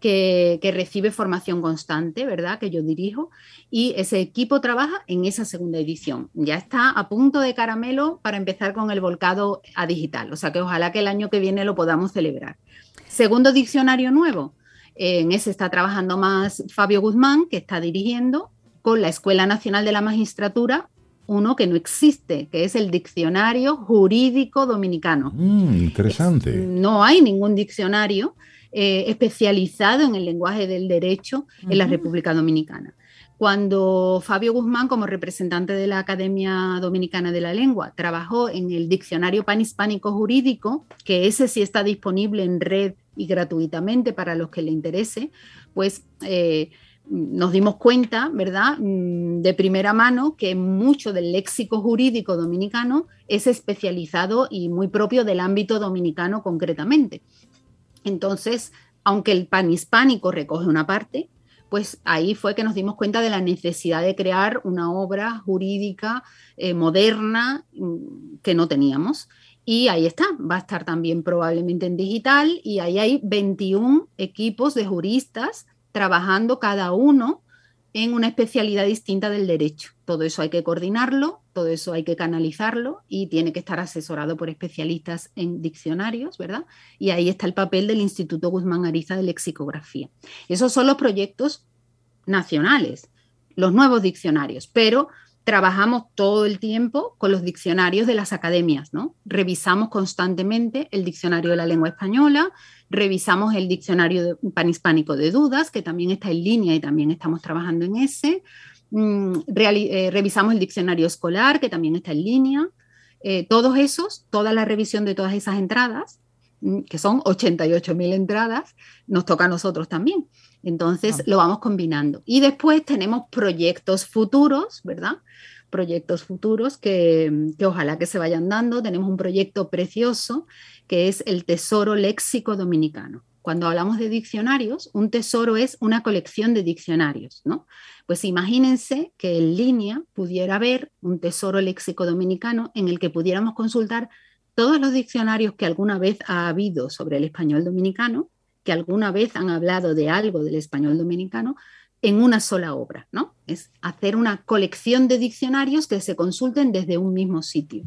que, recibe formación constante, ¿verdad? Que yo dirijo, y ese equipo trabaja en esa segunda edición. Ya está a punto de caramelo para empezar con el volcado a digital, o sea que ojalá que el año que viene lo podamos celebrar. Segundo diccionario nuevo, en ese está trabajando más Fabio Guzmán, que está dirigiendo con la Escuela Nacional de la Magistratura uno que no existe, que es el Diccionario Jurídico Dominicano. Mm, interesante. no hay ningún diccionario eh, especializado en el lenguaje del derecho en la República Dominicana. Cuando Fabio Guzmán, como representante de la Academia Dominicana de la Lengua, trabajó en el Diccionario Panhispánico Jurídico, que ese sí está disponible en red y gratuitamente para los que le interese, pues eh, nos dimos cuenta, ¿verdad?, mm, de primera mano que mucho del léxico jurídico dominicano es especializado y muy propio del ámbito dominicano concretamente. Entonces, aunque el panhispánico recoge una parte, pues ahí fue que nos dimos cuenta de la necesidad de crear una obra jurídica eh, moderna mm, que no teníamos. Y ahí está, va a estar también probablemente en digital y ahí hay 21 equipos de juristas trabajando cada uno en una especialidad distinta del derecho. Todo eso hay que coordinarlo, todo eso hay que canalizarlo y tiene que estar asesorado por especialistas en diccionarios, ¿verdad? Y ahí está el papel del Instituto Guzmán Ariza de Lexicografía. Esos son los proyectos nacionales, los nuevos diccionarios, pero trabajamos todo el tiempo con los diccionarios de las academias, ¿no? Revisamos constantemente el diccionario de la lengua española, revisamos el diccionario panhispánico de dudas, que también está en línea y también estamos trabajando en ese. Mm, eh, revisamos el diccionario escolar, que también está en línea. Eh, todos esos, toda la revisión de todas esas entradas, mm, que son 88.000 entradas, nos toca a nosotros también. Entonces ah. lo vamos combinando. Y después tenemos proyectos futuros, ¿verdad? Proyectos futuros que, que, ojalá que se vayan dando. Tenemos un proyecto precioso que es el Tesoro Léxico Dominicano. Cuando hablamos de diccionarios, un tesoro es una colección de diccionarios, ¿no? Pues imagínense que en línea pudiera haber un tesoro léxico dominicano en el que pudiéramos consultar todos los diccionarios que alguna vez ha habido sobre el español dominicano que alguna vez han hablado de algo del español dominicano en una sola obra, ¿no? Es hacer una colección de diccionarios que se consulten desde un mismo sitio.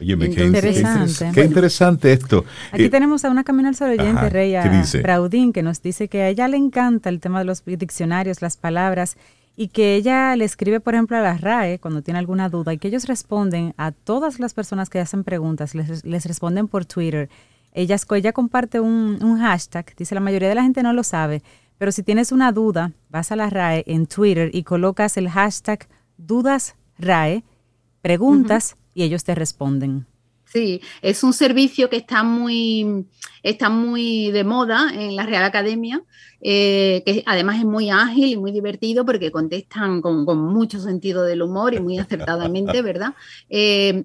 Oye, qué interesante. Qué interesante esto. Aquí eh, tenemos a una camino al sol oyente, Rey, a Fraudín, que nos dice que a ella le encanta el tema de los diccionarios, las palabras, y que ella le escribe, por ejemplo, a la RAE cuando tiene alguna duda, y que ellos responden a todas las personas que hacen preguntas, les, les responden por Twitter ella, ella comparte un, hashtag, dice la mayoría de la gente no lo sabe, pero si tienes una duda, vas a la RAE en Twitter y colocas el hashtag dudas RAE, preguntas y ellos te responden. Sí, es un servicio que está muy, está muy de moda en la Real Academia, eh, que además es muy ágil y muy divertido porque contestan con, mucho sentido del humor y muy acertadamente, ¿verdad? Eh,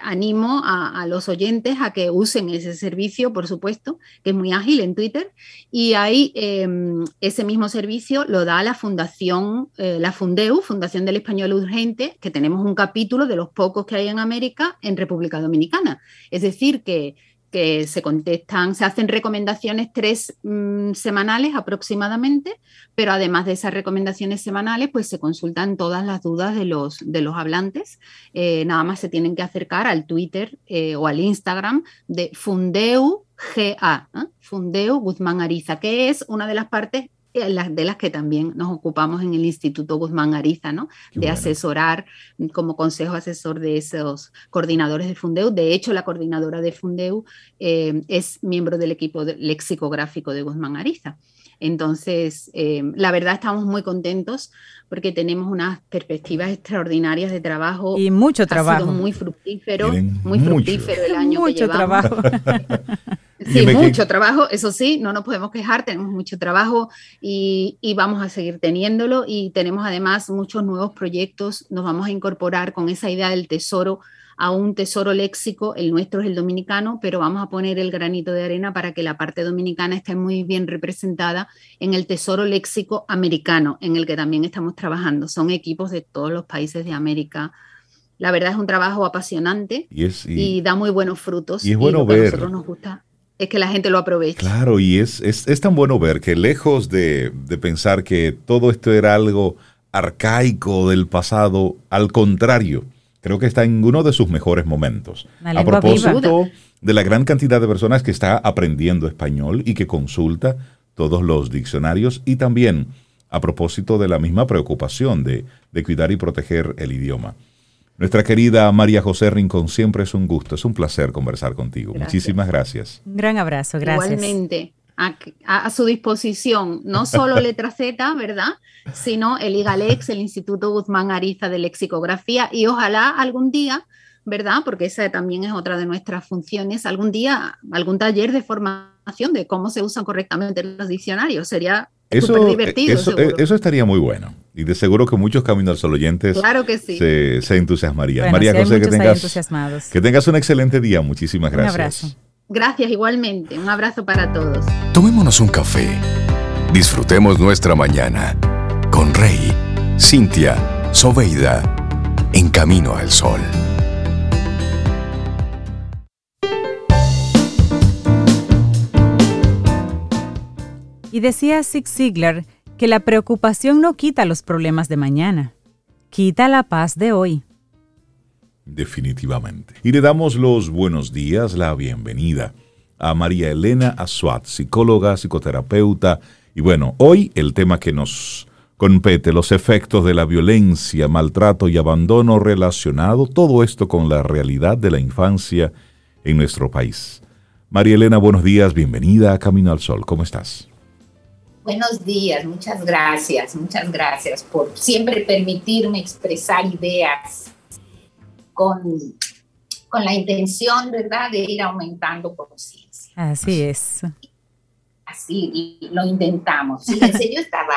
animo a, los oyentes a que usen ese servicio, por supuesto, que es muy ágil en Twitter. Y ahí em, ese mismo servicio lo da la Fundación, eh, la Fundeu, Fundación del Español Urgente, que tenemos un capítulo de los pocos que hay en América en República Dominicana. Es decir, que que se contestan, se hacen recomendaciones tres mm, semanales aproximadamente, pero además de esas recomendaciones semanales, pues se consultan todas las dudas de los, de los hablantes. Eh, nada más se tienen que acercar al Twitter eh, o al Instagram de Fundeu GA, ¿eh? Fundeu Guzmán Ariza, que es una de las partes de las que también nos ocupamos en el Instituto Guzmán Ariza, ¿no? de asesorar como consejo asesor de esos coordinadores de Fundeu. De hecho, la coordinadora de Fundeu eh, es miembro del equipo lexicográfico de Guzmán Ariza. Entonces, eh, la verdad estamos muy contentos porque tenemos unas perspectivas extraordinarias de trabajo. Y mucho trabajo. muy fructífero, muy fructífero el año que llevamos. trabajo. Sí, mucho trabajo, eso sí, no nos podemos quejar, tenemos mucho trabajo y, vamos a seguir teniéndolo y tenemos además muchos nuevos proyectos, nos vamos a incorporar con esa idea del tesoro a un tesoro léxico, el nuestro es el dominicano, pero vamos a poner el granito de arena para que la parte dominicana esté muy bien representada en el tesoro léxico americano, en el que también estamos trabajando. Son equipos de todos los países de América. La verdad es un trabajo apasionante y, da muy buenos frutos. Y es bueno ver. A nosotros nos gusta es que la gente lo aproveche. Claro, y es, es, tan bueno ver que lejos de, pensar que todo esto era algo arcaico del pasado, al contrario, creo que está en uno de sus mejores momentos. A propósito de la gran cantidad de personas que está aprendiendo español y que consulta todos los diccionarios y también a propósito de la misma preocupación de, de cuidar y proteger el idioma. Nuestra querida María José Rincón, siempre es un gusto, es un placer conversar contigo. Muchísimas gracias. Un gran abrazo, gracias. Igualmente, a, su disposición, no solo Letra Z, ¿verdad? Sino el IGALEX, el Instituto Guzmán Ariza de Lexicografía, y ojalá algún día ¿verdad? Porque esa también es otra de nuestras funciones. Algún día, algún taller de formación de cómo se usan correctamente los diccionarios. Sería eso, divertido. Eso, estaría muy bueno. Y de seguro que muchos Camino al Sol oyentes claro que sí. se, entusiasmarían. María José, que tengas, que tengas un excelente día. Muchísimas gracias. Un abrazo. Gracias igualmente. Un abrazo para todos. Tomémonos un café. Disfrutemos nuestra mañana con Rey, Cintia, Soveida, en Camino al Sol. Y decía Zig Ziglar que la preocupación no quita los problemas de mañana, quita la paz de hoy. Definitivamente. Y le damos los buenos días, la bienvenida a María Elena Azuat, psicóloga, psicoterapeuta. Y bueno, hoy el tema que nos compete, los efectos de la violencia, maltrato y abandono relacionado, todo esto con la realidad de la infancia en nuestro país. María Elena, buenos días, bienvenida a Camino al Sol, ¿cómo estás? Buenos días, muchas gracias, muchas gracias por siempre permitirme expresar ideas con, con la intención, ¿verdad?, de ir aumentando conciencia. Así es. Así lo intentamos. Fíjense, yo estaba,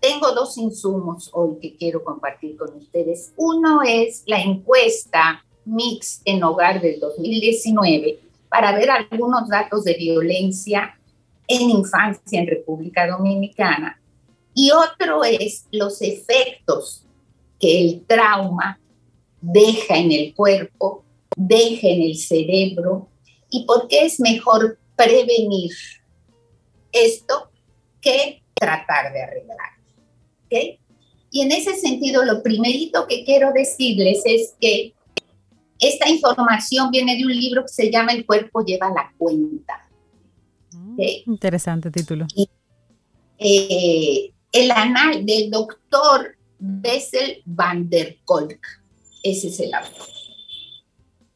tengo dos insumos hoy que quiero compartir con ustedes. Uno es la encuesta Mix en Hogar del 2019 para ver algunos datos de violencia en infancia en República Dominicana. Y otro es los efectos que el trauma deja en el cuerpo, deja en el cerebro y por qué es mejor prevenir esto que tratar de arreglar. ¿okay? Y en ese sentido, lo primerito que quiero decirles es que esta información viene de un libro que se llama El cuerpo lleva la cuenta. Interesante título. Eh, el anal del doctor Bessel van der Kolk, ese es el autor.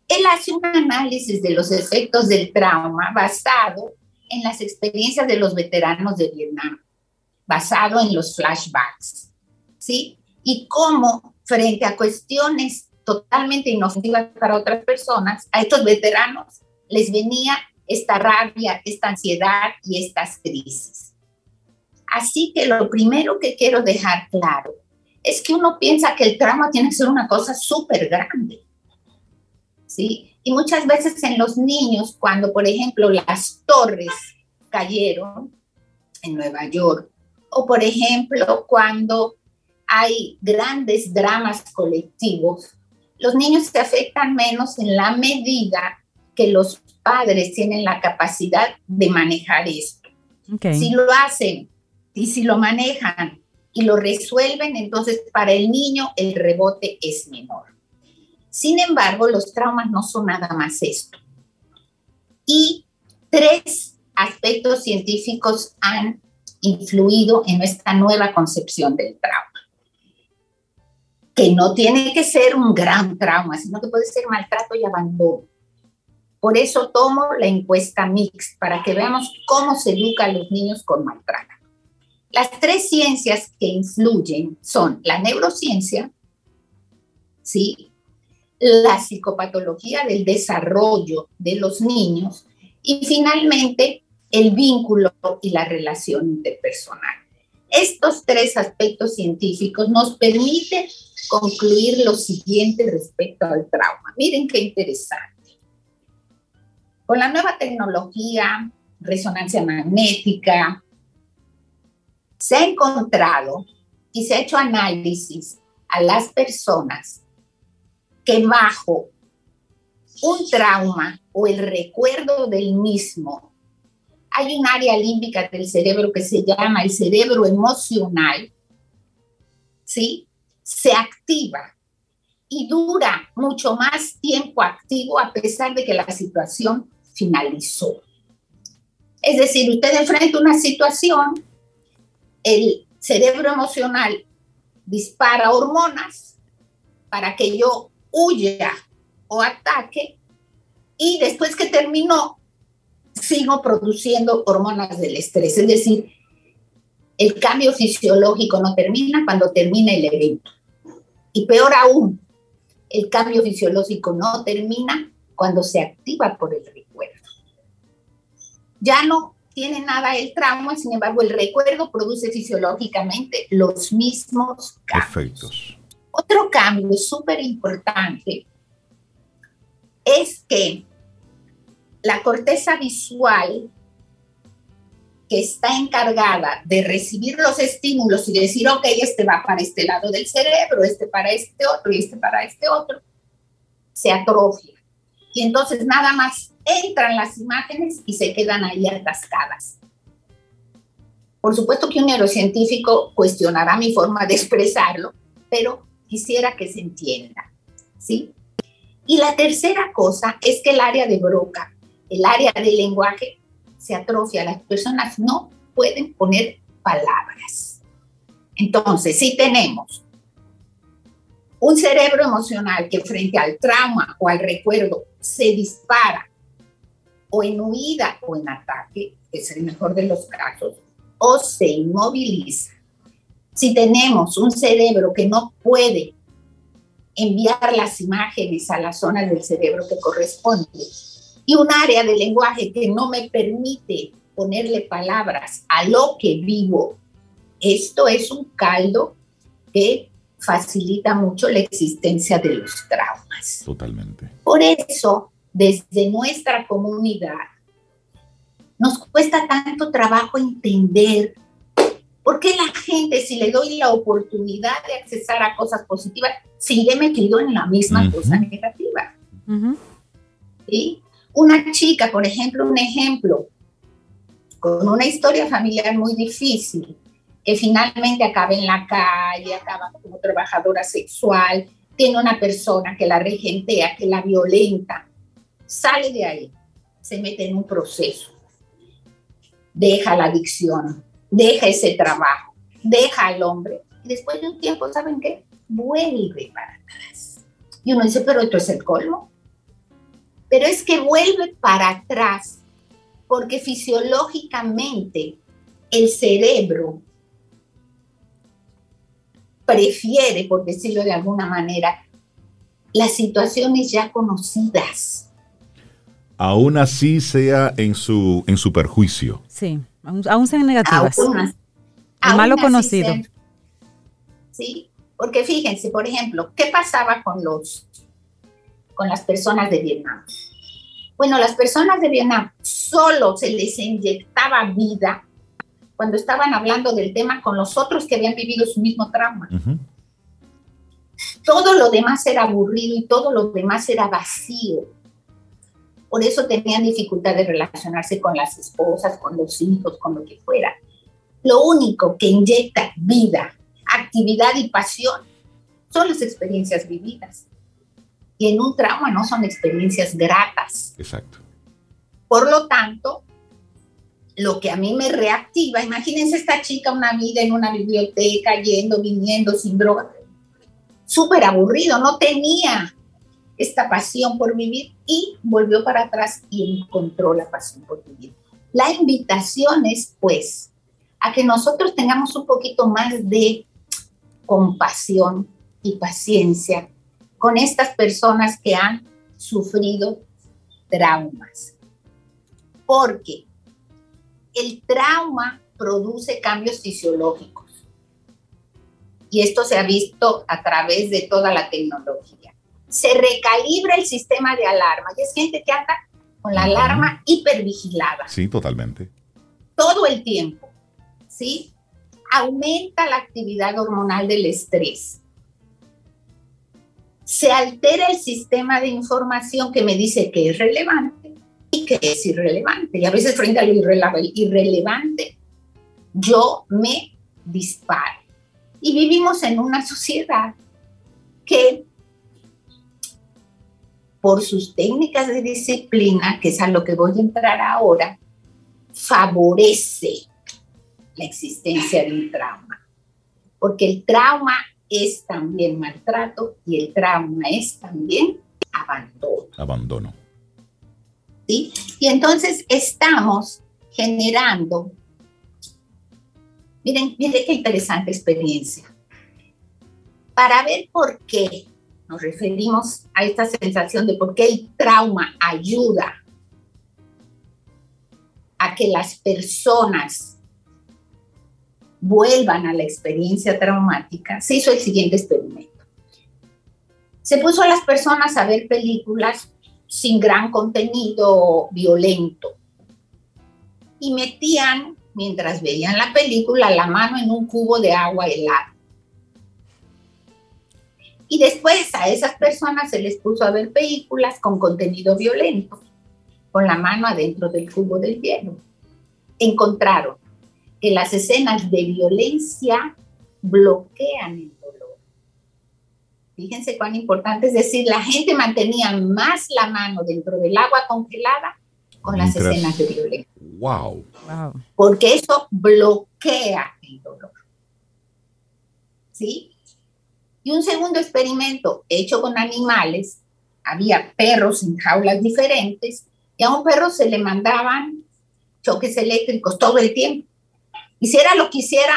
Él hace un análisis de los efectos del trauma basado en las experiencias de los veteranos de Vietnam, basado en los flashbacks, ¿sí? Y cómo frente a cuestiones totalmente inofensivas para otras personas, a estos veteranos les venía esta rabia, esta ansiedad y estas crisis. Así que lo primero que quiero dejar claro es que uno piensa que el trauma tiene que ser una cosa súper grande. ¿Sí? Y muchas veces en los niños, cuando por ejemplo las torres cayeron en Nueva York, o por ejemplo cuando hay grandes dramas colectivos, los niños se afectan menos en la medida que los padres tienen la capacidad de manejar esto. Si lo hacen y si lo manejan y lo resuelven, entonces para el niño el rebote es menor. Sin embargo, los traumas no son nada más esto. Y tres aspectos científicos han influido en nuestra nueva concepción del trauma. Que no tiene que ser un gran trauma, sino que puede ser maltrato y abandono. Por eso tomo la encuesta mix, para que veamos cómo se educa a los niños con maltrato. Las tres ciencias que influyen son la neurociencia, ¿sí? la psicopatología del desarrollo de los niños y finalmente el vínculo y la relación interpersonal. Estos tres aspectos científicos nos permiten concluir lo siguiente respecto al trauma. Miren qué interesante. Con la nueva tecnología, resonancia magnética, se ha encontrado y se ha hecho análisis a las personas que bajo un trauma o el recuerdo del mismo, hay un área límbica del cerebro que se llama el cerebro emocional, ¿sí? Se activa y dura mucho más tiempo activo a pesar de que la situación finalizó. Es decir, usted enfrenta una situación, el cerebro emocional dispara hormonas para que yo huya o ataque y después que terminó, sigo produciendo hormonas del estrés. Es decir, el cambio fisiológico no termina cuando termina el evento. Y peor aún, el cambio fisiológico no termina cuando se activa por el recuerdo. Ya no tiene nada el trauma, sin embargo, el recuerdo produce fisiológicamente los mismos cambios. Otro cambio súper importante es que la corteza visual que está encargada de recibir los estímulos y decir, ok, este va para este lado del cerebro, este para este otro y este para este otro, se atrofia. Y entonces nada más entran las imágenes y se quedan ahí atascadas. Por supuesto que un neurocientífico cuestionará mi forma de expresarlo, pero quisiera que se entienda, ¿sí? Y la tercera cosa es que el área de Broca, el área del lenguaje, se atrofia, las personas no pueden poner palabras. Entonces, si tenemos un cerebro emocional que frente al trauma o al recuerdo se dispara o en huida o en ataque, que es el mejor de los casos, o se inmoviliza. Si tenemos un cerebro que no puede enviar las imágenes a las zonas del cerebro que corresponde y un área de lenguaje que no me permite ponerle palabras a lo que vivo, esto es un caldo que facilita mucho la existencia de los traumas. Totalmente. Por eso, desde nuestra comunidad, nos cuesta tanto trabajo entender por qué la gente, si le doy la oportunidad de accesar a cosas positivas, sigue metido en la misma cosa negativa. ¿Sí? Una chica, por ejemplo, un ejemplo, con una historia familiar muy difícil, que finalmente acaba en la calle, acaba como trabajadora sexual, tiene una persona que la regentea, que la violenta, sale de ahí, se mete en un proceso, deja la adicción, deja ese trabajo, deja al hombre, y después de un tiempo, ¿saben qué? Vuelve para atrás. Y uno dice, pero esto es el colmo pero es que vuelve para atrás porque fisiológicamente el cerebro prefiere, por decirlo de alguna manera, las situaciones ya conocidas. Aún así sea en su, en su perjuicio. Sí, aún, sean negativas. el malo conocido. sí, porque fíjense, por ejemplo, ¿qué pasaba con los con las personas de Vietnam. Bueno, las personas de Vietnam solo se les inyectaba vida cuando estaban hablando del tema con los otros que habían vivido su mismo trauma. Todo lo demás era aburrido y todo lo demás era vacío. Por eso tenían dificultad de relacionarse con las esposas, con los hijos, con lo que fuera. Lo único que inyecta vida, actividad y pasión son las experiencias vividas y en un trauma no son experiencias gratas. Exacto. Por lo tanto, lo que a mí me reactiva, imagínense esta chica una vida en una biblioteca, yendo, viniendo, sin droga, súper aburrido, no tenía esta pasión por vivir y volvió para atrás y encontró la pasión por vivir. La invitación es, pues, a que nosotros tengamos un poquito más de compasión y paciencia con estas personas que han sufrido traumas. Porque el trauma produce cambios fisiológicos. Y esto se ha visto a través de toda la tecnología. Se recalibra el sistema de alarma. Y es gente que anda con la alarma hipervigilada. Sí, totalmente. Todo el tiempo. ¿Sí? Aumenta la actividad hormonal del estrés se altera el sistema de información que me dice que es relevante y que es irrelevante. Y a veces frente a lo irrelevante, yo me disparo. Y vivimos en una sociedad que por sus técnicas de disciplina, que es a lo que voy a entrar ahora, favorece la existencia de un trauma. Porque el trauma es también maltrato y el trauma es también abandono. Abandono. ¿Sí? Y entonces estamos generando, miren, miren qué interesante experiencia. Para ver por qué nos referimos a esta sensación de por qué el trauma ayuda a que las personas vuelvan a la experiencia traumática, se hizo el siguiente experimento. Se puso a las personas a ver películas sin gran contenido violento y metían, mientras veían la película, la mano en un cubo de agua helada. Y después a esas personas se les puso a ver películas con contenido violento, con la mano adentro del cubo del hielo. Encontraron que las escenas de violencia bloquean el dolor. Fíjense cuán importante es decir, la gente mantenía más la mano dentro del agua congelada con las escenas de violencia. Wow. wow. Porque eso bloquea el dolor. ¿Sí? Y un segundo experimento hecho con animales, había perros en jaulas diferentes y a un perro se le mandaban choques eléctricos todo el tiempo. Hiciera lo que hiciera,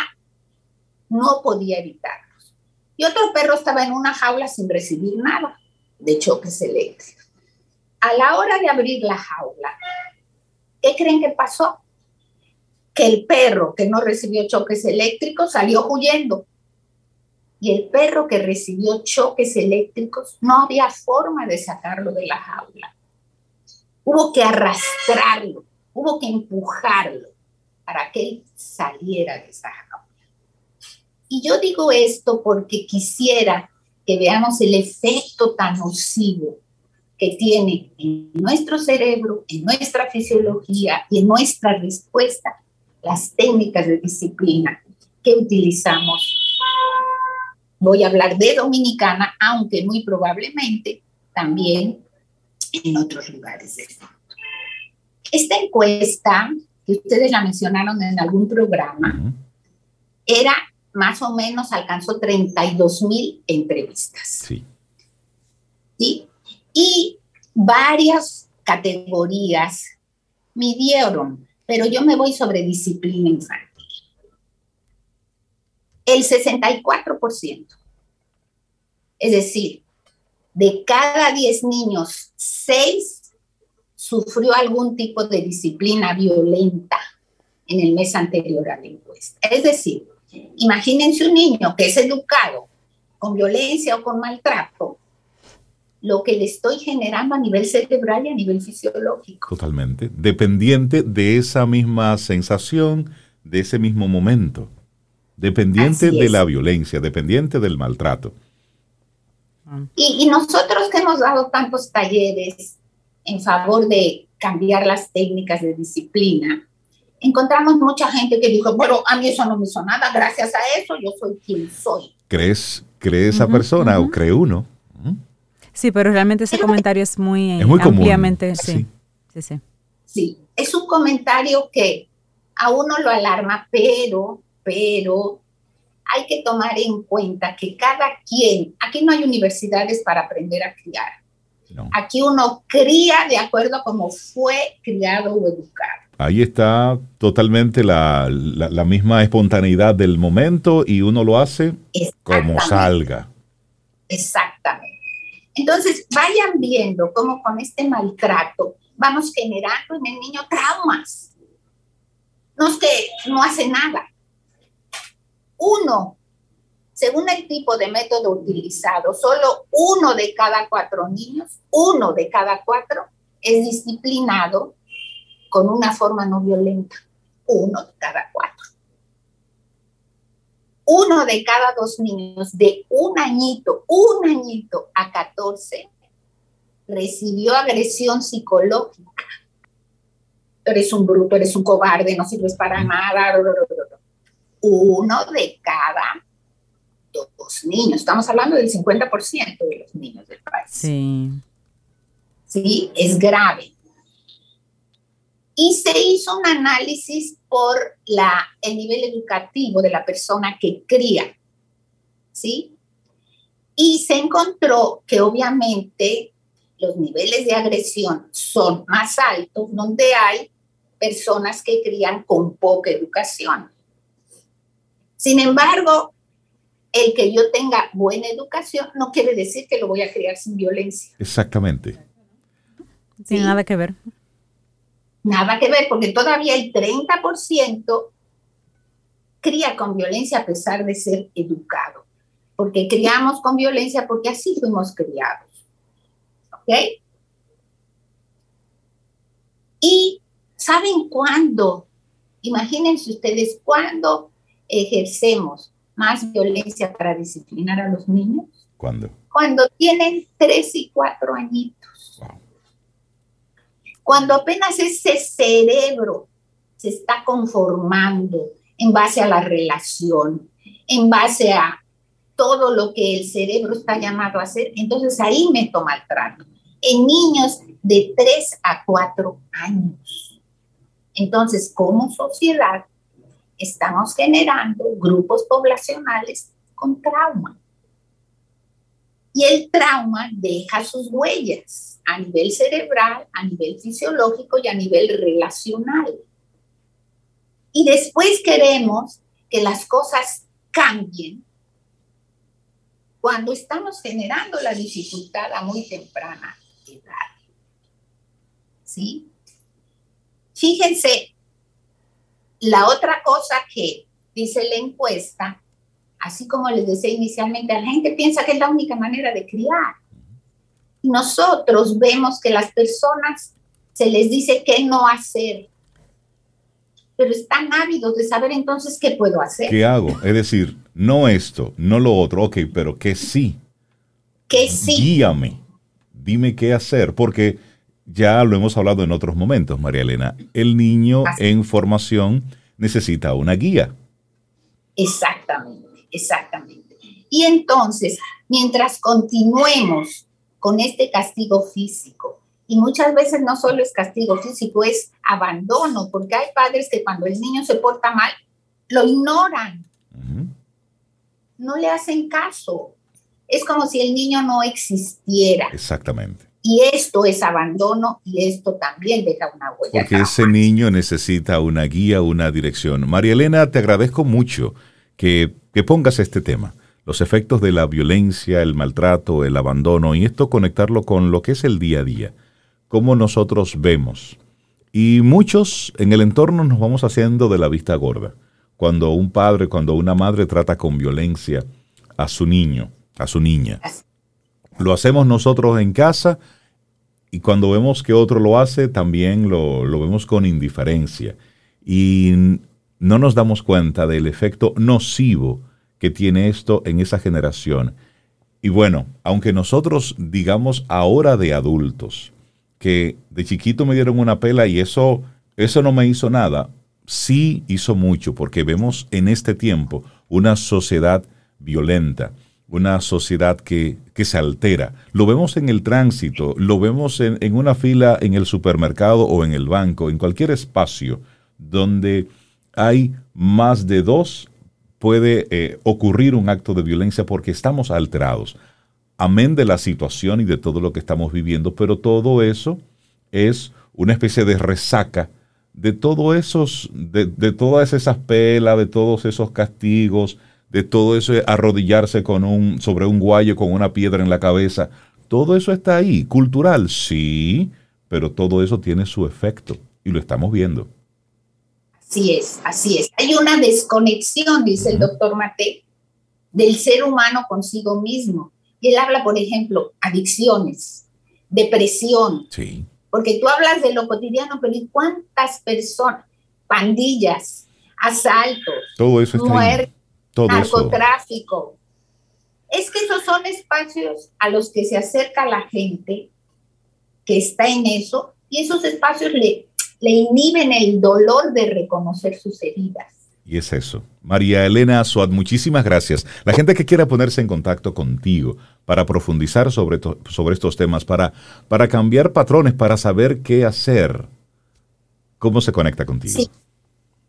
no podía evitarlos. Y otro perro estaba en una jaula sin recibir nada de choques eléctricos. A la hora de abrir la jaula, ¿qué creen que pasó? Que el perro que no recibió choques eléctricos salió huyendo. Y el perro que recibió choques eléctricos no había forma de sacarlo de la jaula. Hubo que arrastrarlo, hubo que empujarlo para que él saliera de esa jaula. Y yo digo esto porque quisiera que veamos el efecto tan nocivo que tiene en nuestro cerebro, en nuestra fisiología y en nuestra respuesta las técnicas de disciplina que utilizamos. Voy a hablar de Dominicana, aunque muy probablemente también en otros lugares del mundo. Esta encuesta que ustedes la mencionaron en algún programa, era más o menos, alcanzó 32 mil entrevistas. Sí. ¿Sí? Y varias categorías midieron, pero yo me voy sobre disciplina infantil. El 64%, es decir, de cada 10 niños, 6 sufrió algún tipo de disciplina violenta en el mes anterior a la encuesta. Es decir, imagínense un niño que es educado con violencia o con maltrato, lo que le estoy generando a nivel cerebral y a nivel fisiológico. Totalmente. Dependiente de esa misma sensación, de ese mismo momento. Dependiente de la violencia, dependiente del maltrato. Y, y, nosotros que hemos dado tantos talleres en favor de cambiar las técnicas de disciplina, encontramos mucha gente que dijo, bueno, a mí eso no me hizo nada, gracias a eso yo soy quien soy. ¿Crees, cree esa persona o cree uno? Sí, pero realmente ese comentario es muy, es muy ampliamente, común. Sí, sí, sí. Sí, es un comentario que a uno lo alarma, pero, pero hay que tomar en cuenta que cada quien, aquí no hay universidades para aprender a criar. Aquí uno cría de acuerdo a cómo fue criado o educado. Ahí está totalmente la, misma espontaneidad del momento y uno lo hace como salga. Exactamente. Entonces, vayan viendo cómo con este maltrato vamos generando en el niño traumas. No es que no hace nada. Uno según el tipo de método utilizado, solo uno de cada cuatro niños, uno de cada cuatro, es disciplinado con una forma no violenta. Uno de cada cuatro. Uno de cada dos niños de un añito, un añito a 14, recibió agresión psicológica. Eres un bruto, eres un cobarde, no sirves para nada. Uno de cada dos niños. Estamos hablando del 50% de los niños del país. Sí. Sí, es grave. Y se hizo un análisis por la, el nivel educativo de la persona que cría. ¿Sí? Y se encontró que obviamente los niveles de agresión son más altos donde hay personas que crían con poca educación. Sin embargo, el que yo tenga buena educación no quiere decir que lo voy a criar sin violencia. Exactamente. Sin nada que ver. Nada que ver, porque todavía el 30% cría con violencia a pesar de ser educado. Porque criamos con violencia porque así fuimos criados. ¿Ok? Y ¿saben cuándo? Imagínense ustedes cuándo ejercemos más violencia para disciplinar a los niños. ¿Cuándo? Cuando tienen tres y cuatro añitos. Cuando apenas ese cerebro se está conformando en base a la relación, en base a todo lo que el cerebro está llamado a hacer, entonces ahí me toma el trato. En niños de 3 a 4 años. Entonces, como sociedad, estamos generando grupos poblacionales con trauma. Y el trauma deja sus huellas a nivel cerebral, a nivel fisiológico y a nivel relacional. Y después queremos que las cosas cambien cuando estamos generando la dificultad a muy temprana edad. ¿Sí? Fíjense, la otra cosa que dice la encuesta, así como les decía inicialmente, la gente piensa que es la única manera de criar. Nosotros vemos que las personas se les dice qué no hacer, pero están ávidos de saber entonces qué puedo hacer. ¿Qué hago? Es decir, no esto, no lo otro, ok, pero que sí. Que sí. Guíame, dime qué hacer, porque ya lo hemos hablado en otros momentos, María Elena. El niño en formación necesita una guía. Exactamente, exactamente. Y entonces, mientras continuemos con este castigo físico, y muchas veces no solo es castigo físico, es abandono, porque hay padres que cuando el niño se porta mal, lo ignoran, no le hacen caso. Es como si el niño no existiera. Exactamente. Y esto es abandono y esto también deja una huella. Porque ese niño necesita una guía, una dirección. María Elena, te agradezco mucho que, que pongas este tema los efectos de la violencia, el maltrato, el abandono, y esto conectarlo con lo que es el día a día, cómo nosotros vemos. Y muchos en el entorno nos vamos haciendo de la vista gorda. Cuando un padre, cuando una madre trata con violencia a su niño, a su niña. Lo hacemos nosotros en casa y cuando vemos que otro lo hace, también lo, vemos con indiferencia. Y no nos damos cuenta del efecto nocivo que tiene esto en esa generación. Y bueno, aunque nosotros digamos ahora de adultos, que de chiquito me dieron una pela y eso, eso no me hizo nada, sí hizo mucho, porque vemos en este tiempo una sociedad violenta una sociedad que, se altera. Lo vemos en el tránsito, lo vemos en, una fila en el supermercado o en el banco, en cualquier espacio donde hay más de dos, puede eh, ocurrir un acto de violencia porque estamos alterados. Amén de la situación y de todo lo que estamos viviendo, pero todo eso es una especie de resaca de todo esos, de, de todas esas pelas, de todos esos castigos, de todo eso arrodillarse con un, sobre un guayo con una piedra en la cabeza. Todo eso está ahí, cultural, sí, pero todo eso tiene su efecto y lo estamos viendo. Así es, así es. Hay una desconexión, dice el doctor Mate, del ser humano consigo mismo. Y él habla, por ejemplo, adicciones, depresión. Sí. Porque tú hablas de lo cotidiano, pero ¿y cuántas personas? Pandillas, asaltos, todo eso muertes, narcotráfico. Es que esos son espacios a los que se acerca la gente que está en eso y esos espacios le, le inhiben el dolor de reconocer sus heridas. Y es eso. María Elena Suad, muchísimas gracias. La gente que quiera ponerse en contacto contigo para profundizar sobre, sobre estos temas, para, para cambiar patrones, para saber qué hacer, ¿cómo se conecta contigo? Sí.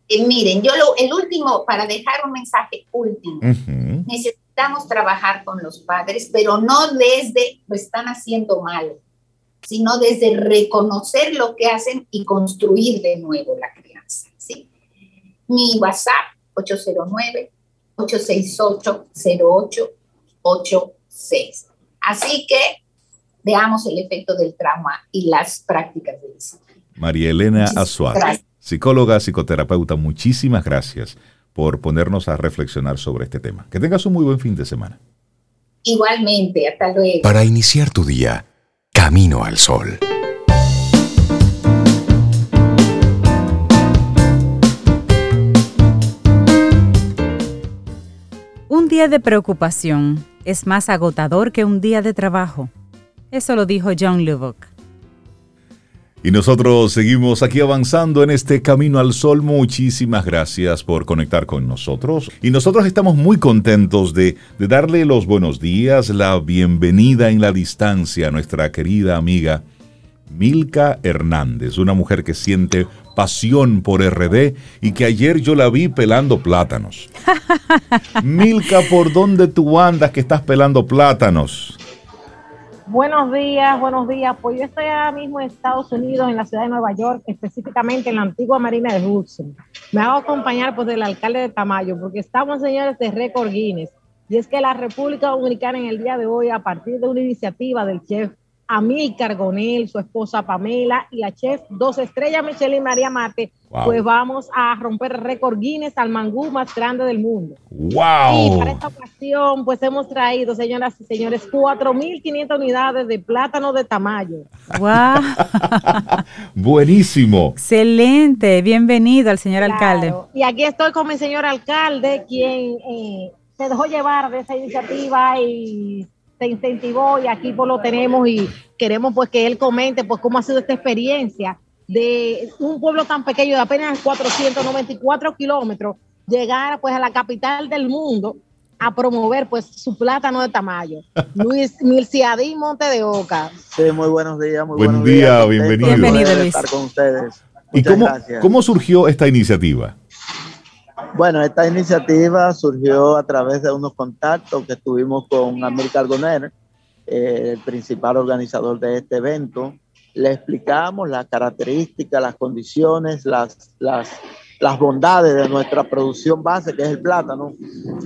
Eh, miren, yo lo, el último, para dejar un mensaje último, necesitamos necesitamos trabajar con los padres, pero no desde lo están haciendo mal, sino desde reconocer lo que hacen y construir de nuevo la crianza. ¿sí? Mi WhatsApp 809-868-0886. Así que veamos el efecto del trauma y las prácticas de disciplina. María Elena Azuaz, psicóloga, psicoterapeuta, muchísimas gracias por ponernos a reflexionar sobre este tema. Que tengas un muy buen fin de semana. Igualmente, hasta luego. Para iniciar tu día, camino al sol. Un día de preocupación es más agotador que un día de trabajo. Eso lo dijo John Lubbock. Y nosotros seguimos aquí avanzando en este camino al sol. Muchísimas gracias por conectar con nosotros. Y nosotros estamos muy contentos de, de, darle los buenos días, la bienvenida en la distancia a nuestra querida amiga Milka Hernández, una mujer que siente pasión por RD y que ayer yo la vi pelando plátanos. Milka, ¿por dónde tú andas que estás pelando plátanos? Buenos días, buenos días. Pues yo estoy ahora mismo en Estados Unidos, en la ciudad de Nueva York, específicamente en la antigua Marina de Hudson. Me hago acompañar pues del alcalde de Tamayo, porque estamos, señores, de récord Guinness. Y es que la República Dominicana en el día de hoy, a partir de una iniciativa del chef Amílcar Gonel, su esposa Pamela y la chef dos estrellas Michelin María Mate, wow. pues vamos a romper el récord Guinness al mangú más grande del mundo. ¡Wow! Y para esta ocasión, pues hemos traído, señoras y señores, 4.500 unidades de plátano de tamaño. ¡Wow! Buenísimo. Excelente. Bienvenido al señor Claro. alcalde. Y aquí estoy con mi señor alcalde, quien eh, se dejó llevar de esa iniciativa y se incentivó y aquí pues lo tenemos y queremos pues que él comente pues cómo ha sido esta experiencia de un pueblo tan pequeño de apenas 494 kilómetros llegar pues a la capital del mundo a promover pues su plátano de tamaño. Luis Milciadín Monte de Oca. Sí, muy buenos días, muy Buen buenos día, días. bienvenido. Bienvenido, Luis. estar con ustedes. ¿Y cómo, gracias. cómo surgió esta iniciativa? Bueno, esta iniciativa surgió a través de unos contactos que tuvimos con Amir Cargoner, eh, el principal organizador de este evento. Le explicamos las características, las condiciones, las, las, las bondades de nuestra producción base, que es el plátano.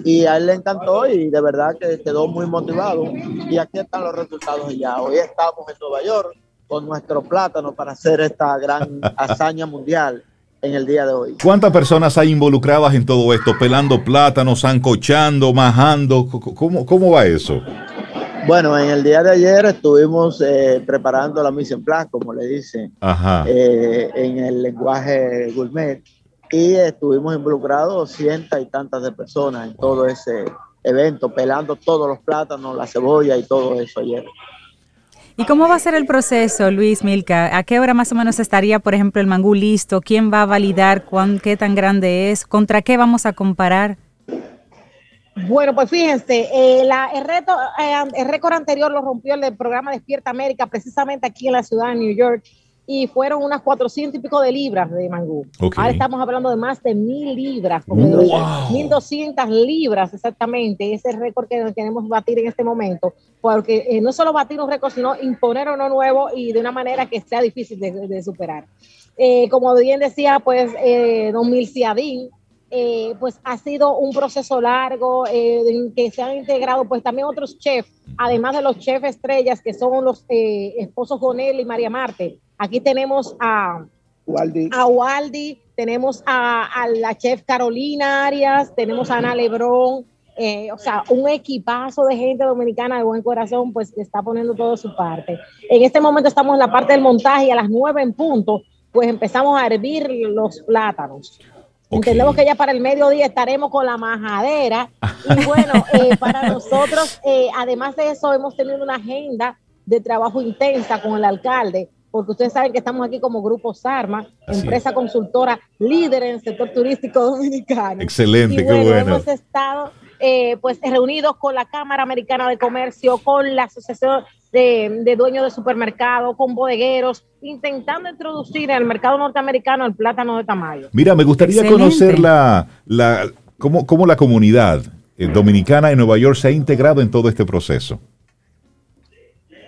Y a él le encantó y de verdad que quedó muy motivado. Y aquí están los resultados ya. Hoy estamos en Nueva York con nuestro plátano para hacer esta gran hazaña mundial en el día de hoy. ¿Cuántas personas hay involucradas en todo esto? Pelando plátanos, zancochando, majando. ¿Cómo, cómo va eso? Bueno, en el día de ayer estuvimos eh, preparando la mise en place, como le dicen, eh, en el lenguaje gourmet, y estuvimos involucrados cientos y tantas de personas en todo ese evento, pelando todos los plátanos, la cebolla y todo eso ayer. ¿Y cómo va a ser el proceso, Luis Milka? ¿A qué hora más o menos estaría, por ejemplo, el mangú listo? ¿Quién va a validar cuán, qué tan grande es? ¿Contra qué vamos a comparar? Bueno, pues fíjense, eh, eh, el récord anterior lo rompió el programa Despierta América, precisamente aquí en la ciudad de New York, y fueron unas 400 y pico de libras de mangú. Ok. Ahora estamos hablando de más de mil libras, como Wow. 1200 libras exactamente, ese récord que queremos batir en este momento, porque eh, no solo batir un récord, sino imponer uno nuevo y de una manera que sea difícil de, de superar. Eh, como bien decía, pues, eh, don Milciadín, eh, pues ha sido un proceso largo eh, en que se han integrado pues también otros chefs, además de los chefs estrellas que son los eh, esposos Gonel y María Marte. Aquí tenemos a, Waldi, a Waldi, tenemos a, a la chef Carolina Arias, tenemos a Ana Lebrón, eh, o sea, un equipazo de gente dominicana de buen corazón, pues que está poniendo todo su parte. En este momento estamos en la parte del montaje y a las nueve en punto, pues empezamos a hervir los plátanos. Entendemos que ya para el mediodía estaremos con la majadera. Y bueno, eh, para nosotros, eh, además de eso, hemos tenido una agenda de trabajo intensa con el alcalde, porque ustedes saben que estamos aquí como Grupo Sarma, Así empresa consultora líder en el sector turístico dominicano. Excelente, Y qué bueno, bueno. hemos estado eh, pues reunidos con la Cámara Americana de Comercio, con la Asociación de, de Dueños de Supermercados, con bodegueros, intentando introducir al mercado norteamericano el plátano de tamaño. Mira, me gustaría Excelente. conocer la, la, cómo, cómo la comunidad eh, dominicana en Nueva York se ha integrado en todo este proceso?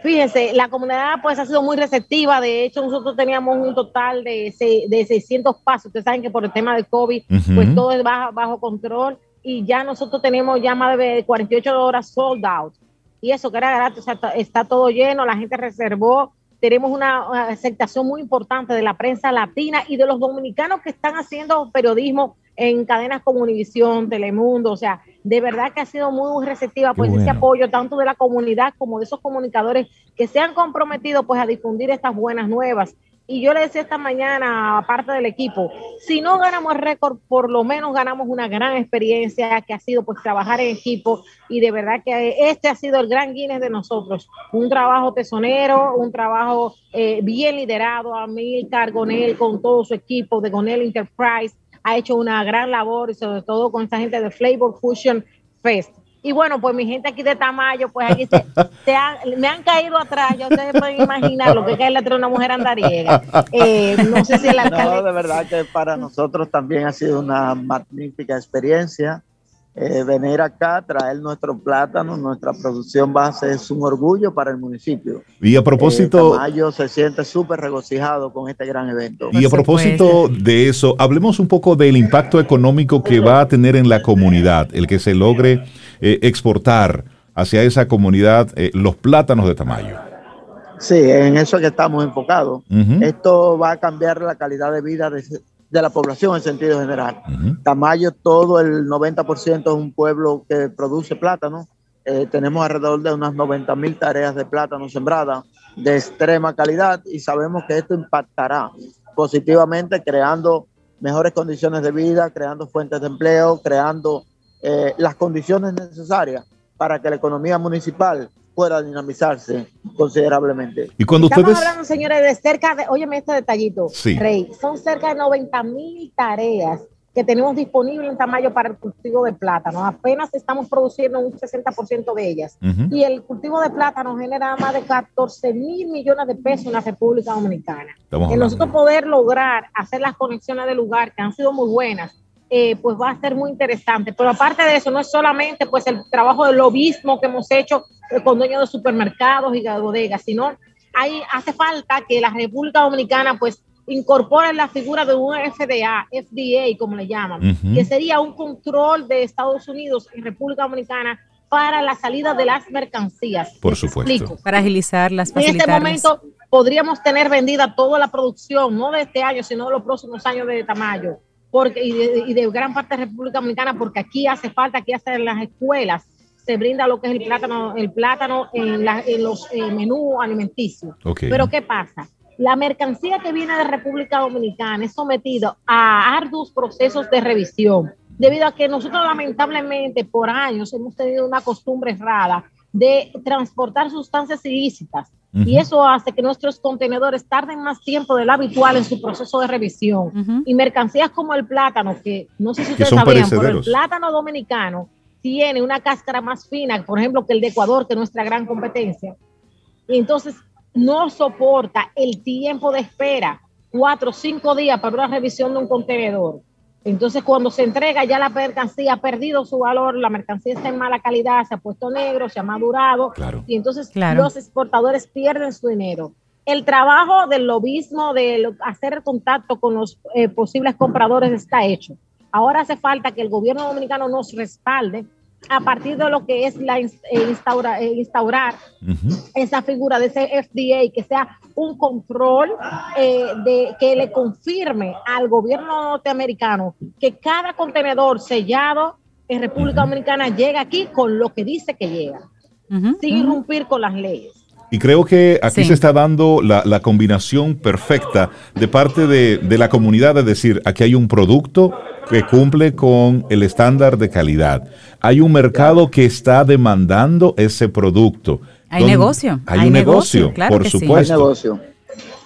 Fíjense, la comunidad pues ha sido muy receptiva. De hecho, nosotros teníamos un total de, de 600 pasos. Ustedes saben que por el tema del COVID, pues todo es bajo, bajo control. Y ya nosotros tenemos ya más de 48 horas sold out. Y eso que era gratis, o sea, está todo lleno, la gente reservó. Tenemos una aceptación muy importante de la prensa latina y de los dominicanos que están haciendo periodismo en cadenas como Univisión, Telemundo, o sea, de verdad que ha sido muy receptiva pues ese apoyo tanto de la comunidad como de esos comunicadores que se han comprometido pues a difundir estas buenas nuevas. Y yo le decía esta mañana, aparte del equipo, si no ganamos récord, por lo menos ganamos una gran experiencia que ha sido pues trabajar en equipo y de verdad que este ha sido el gran Guinness de nosotros. Un trabajo tesonero, un trabajo eh, bien liderado, a Milcar Gonel con todo su equipo de Gonel Enterprise, ha hecho una gran labor y sobre todo con esta gente de Flavor Fusion Fest. Y bueno, pues mi gente aquí de Tamayo, pues aquí se, me han caído atrás, ya ustedes pueden imaginar lo que cae atrás de una mujer andariega. Eh, no sé si el alcalde... No, de verdad que para nosotros también ha sido una magnífica experiencia. Eh, venir acá, traer nuestro plátano, nuestra producción base es un orgullo para el municipio. Y a propósito... Eh, Tamayo se siente súper regocijado con este gran evento. Y a propósito de eso, hablemos un poco del impacto económico que va a tener en la comunidad, el que se logre eh, exportar hacia esa comunidad los plátanos de Tamayo. Sí, en eso que estamos enfocados. Esto va a cambiar la calidad de vida de, de la población en sentido general. Tamayo, todo el 90% es un pueblo que produce plátano. Eh, tenemos alrededor de unas 90 mil tareas de plátano sembradas de extrema calidad y sabemos que esto impactará positivamente creando mejores condiciones de vida, creando fuentes de empleo, creando eh, las condiciones necesarias para que la economía municipal pueda dinamizarse considerablemente. Y cuando Estamos hablando, señores, de cerca de, óyeme este detallito, Rey, son cerca de 90 mil tareas que tenemos disponibles en Tamayo para el cultivo de plátano. Apenas estamos produciendo un 60% de ellas. Y el cultivo de plátano genera más de 14 mil millones de pesos en la República Dominicana. En nosotros poder lograr hacer las conexiones del lugar, que han sido muy buenas, eh, pues va a ser muy interesante. Pero aparte de eso, no es solamente pues el trabajo de lobismo que hemos hecho con dueños de supermercados y de bodegas, sino hay, hace falta que la República Dominicana pues incorpore la figura de un FDA, FDA como le llaman, que sería un control de Estados Unidos y República Dominicana para la salida de las mercancías. Por supuesto. Para agilizar las En este momento podríamos tener vendida toda la producción, no de este año, sino de los próximos años de Tamayo porque, y, de, gran parte de República Dominicana, porque aquí hace falta, aquí hasta en las escuelas se brinda lo que es el plátano, el plátano en, los eh, menús alimenticios. Pero ¿qué pasa? La mercancía que viene de República Dominicana es sometida a arduos procesos de revisión, debido a que nosotros lamentablemente por años hemos tenido una costumbre errada de transportar sustancias ilícitas y eso hace que nuestros contenedores tarden más tiempo del habitual en su proceso de revisión. Y mercancías como el plátano, que no sé si ustedes sabían, pero el plátano dominicano tiene una cáscara más fina, por ejemplo, que el de Ecuador, que es nuestra gran competencia. Y entonces no soporta el tiempo de espera, cuatro o cinco días para una revisión de un contenedor. Entonces, cuando se entrega, ya la mercancía ha perdido su valor, la mercancía está en mala calidad, se ha puesto negro, se ha madurado, y entonces los exportadores pierden su dinero. El trabajo del lobismo, de hacer el contacto con los eh, posibles compradores está hecho. Ahora hace falta que el gobierno dominicano nos respalde a partir de lo que es la eh, eh, instaurar esa figura de ese FDA, que sea un control eh, de que le confirme al gobierno norteamericano que cada contenedor sellado en República Dominicana llega aquí con lo que dice que llega, sin irrumpir con las leyes. Y creo que aquí se está dando la, combinación perfecta de parte de, de, la comunidad, de decir, aquí hay un producto que cumple con el estándar de calidad. Hay un mercado que está demandando ese producto. Hay negocio. Hay, un negocio, por supuesto. Hay negocio.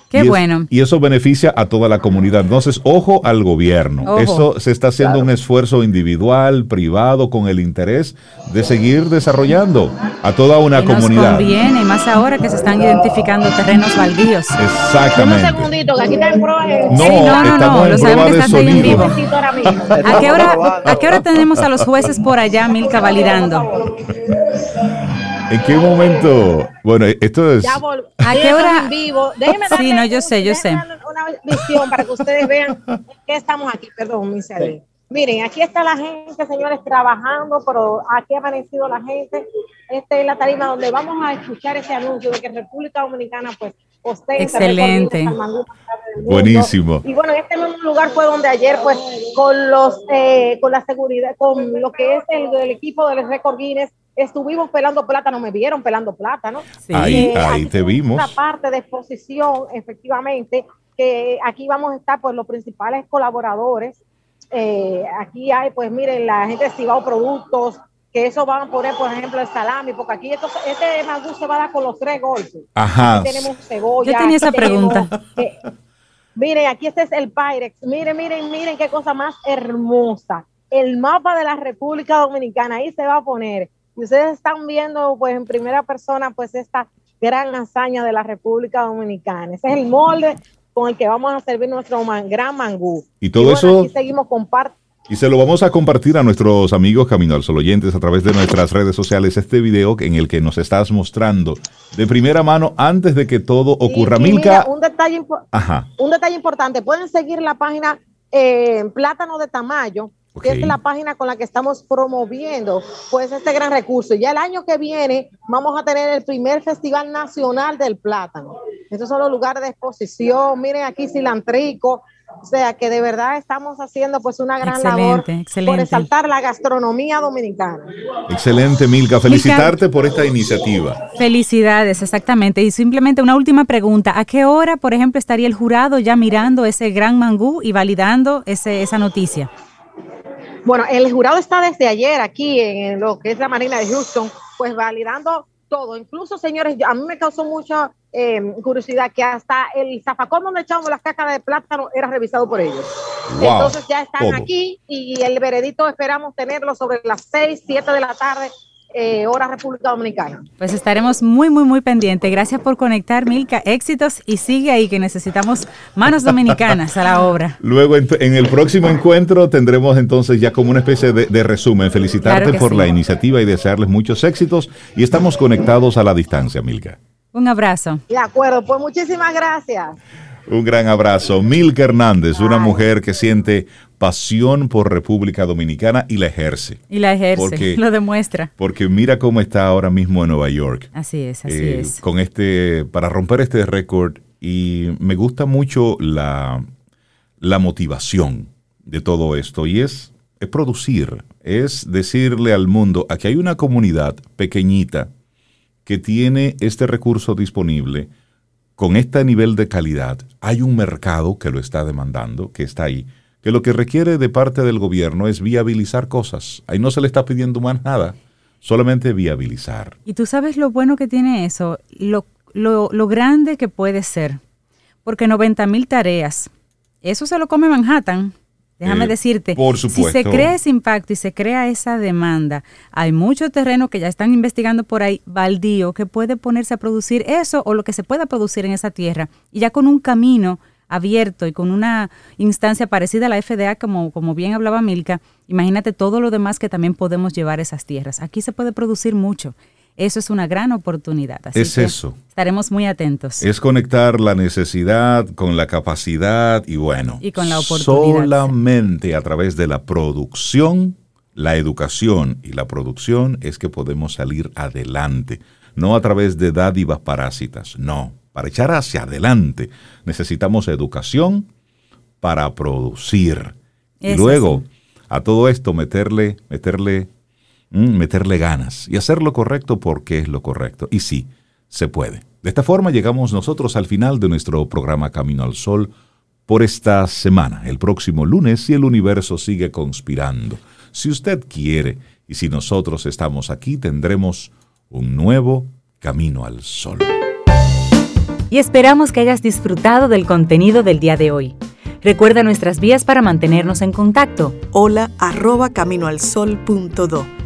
Qué y es- bueno. y eso beneficia a toda la comunidad. Entonces, ojo al gobierno. Ojo. Eso se está haciendo un esfuerzo individual, privado, con el interés de seguir desarrollando a toda una Y nos comunidad. conviene, y más ahora que se están identificando terrenos baldíos. Un Exactamente. segundito, que aquí está en prueba. No, Sí, no, no, no, lo sabemos que ahí en vivo. ¿A qué, hora, ¿A qué hora tenemos a los jueces por allá, Milka, validando? ¿En qué momento? Bueno, esto es... Ya ¿A qué hora? en vivo. Déjenme Sí, no, yo sé, yo sé. Una visión para que ustedes vean que estamos aquí. Perdón, mi Celi. Miren, aquí está la gente, señores, trabajando, pero aquí ha amanecido la gente. Esta es la tarima donde vamos a escuchar ese anuncio de que República Dominicana, pues, ostenta Excelente. mundo. Buenísimo. Y bueno, este mismo lugar fue donde ayer, pues, con los, eh, con la seguridad, con lo que es el, el equipo del récord Guinness, estuvimos pelando plátano, me vieron pelando plátano. Sí. Ahí, Eh, ahí aquí te vimos. Una parte de exposición, efectivamente, que aquí vamos a estar, pues, los principales colaboradores. Eh, aquí hay, pues, miren, la gente de Cibao Productos, que eso van a poner, por ejemplo, el salami, porque aquí esto- este mangú se va a dar con los tres golpes. Ajá. Aquí tenemos cebolla. Yo tenía esa pregunta. eh, miren, aquí este es el Pyrex. Miren, miren, miren qué cosa más hermosa. El mapa de la República Dominicana, ahí se va a poner. Y ustedes están viendo, pues, en primera persona, pues, esta gran hazaña de la República Dominicana. Ese es el molde con el que vamos a servir nuestro man- gran mangú. Y todo bueno, eso- Aquí seguimos compartiendo. Y se lo vamos a compartir a nuestros amigos Camino al Sol oyentes a través de nuestras redes sociales este video en el que nos estás mostrando de primera mano antes de que todo ocurra. Y- y Milka, mira, un detalle ajá, un detalle importante, pueden seguir la página eh, Plátano de Tamayo, Ok. que es la página con la que estamos promoviendo pues este gran recurso. Ya el año que viene vamos a tener el primer Festival Nacional del Plátano. Estos son los lugares de exposición, miren aquí cilantrico, o sea que de verdad estamos haciendo pues una gran labor Excelente, por exaltar la gastronomía dominicana. excelente Milka, felicitarte por esta iniciativa. Felicidades, exactamente. Y simplemente una última pregunta. ¿A qué hora, por ejemplo, estaría el jurado ya mirando ese gran mangú y validando ese, esa noticia? Bueno, el jurado está desde ayer aquí en lo que es la Marina de Houston, pues validando todo. Incluso, señores, a mí me causó mucha eh, curiosidad que hasta el zafacón donde echamos las cacas de plátano era revisado por ellos. Wow, Entonces ya están aquí y el veredicto esperamos tenerlo sobre las 6, 7 de la tarde, eh, hora República Dominicana. Pues estaremos muy, muy, muy pendientes. Gracias por conectar, Milka. Éxitos y sigue ahí que necesitamos manos dominicanas a la obra. Luego en, en el próximo encuentro tendremos entonces ya como una especie de, de resumen. Felicitarte Claro por sí. la iniciativa y desearles muchos éxitos. Y estamos conectados a la distancia, Milka. Un abrazo. De acuerdo, pues muchísimas gracias. Un gran abrazo. Milka Hernández, una mujer que siente pasión por República Dominicana y la ejerce. Y la ejerce, Porque- lo demuestra. Porque mira cómo está ahora mismo en Nueva York. Así es, así eh, es. Con este, para romper este récord. Y me gusta mucho la, la motivación de todo esto. Y es, es producir, es decirle al mundo, aquí hay una comunidad pequeñita que tiene este recurso disponible con este nivel de calidad. Hay un mercado que lo está demandando, que está ahí, que lo que requiere de parte del gobierno es viabilizar cosas. Ahí no se le está pidiendo más nada, solamente viabilizar. Y tú sabes lo bueno que tiene eso, lo, lo, grande que puede ser. Porque 90 mil tareas, eso se lo come Manhattan. Déjame Eh, decirte, por si supuesto. se crea ese impacto y se crea esa demanda, hay mucho terreno que ya están investigando por ahí, baldío, que puede ponerse a producir eso o lo que se pueda producir en esa tierra. Y ya con un camino abierto y con una instancia parecida a la FDA, como, como bien hablaba Milka, imagínate todo lo demás que también podemos llevar a esas tierras. Aquí se puede producir mucho. Eso es una gran oportunidad. Así Es que eso. Estaremos muy atentos. Es conectar la necesidad con la capacidad y bueno, Y con la oportunidad. solamente a través de la producción, la educación y la producción es que podemos salir adelante, no a través de dádivas parásitas, no. Para echar hacia adelante necesitamos educación para producir. Y luego así. a todo esto meterle, meterle, meterle ganas y hacer lo correcto porque es lo correcto. Y sí, se puede. De esta forma llegamos nosotros al final de nuestro programa Camino al Sol por esta semana. El próximo lunes, si el universo sigue conspirando, si usted quiere y si nosotros estamos aquí, tendremos un nuevo Camino al Sol. y esperamos que hayas disfrutado del contenido del día de hoy. Recuerda nuestras vías para mantenernos en contacto. Hola arroba caminoalsol.do.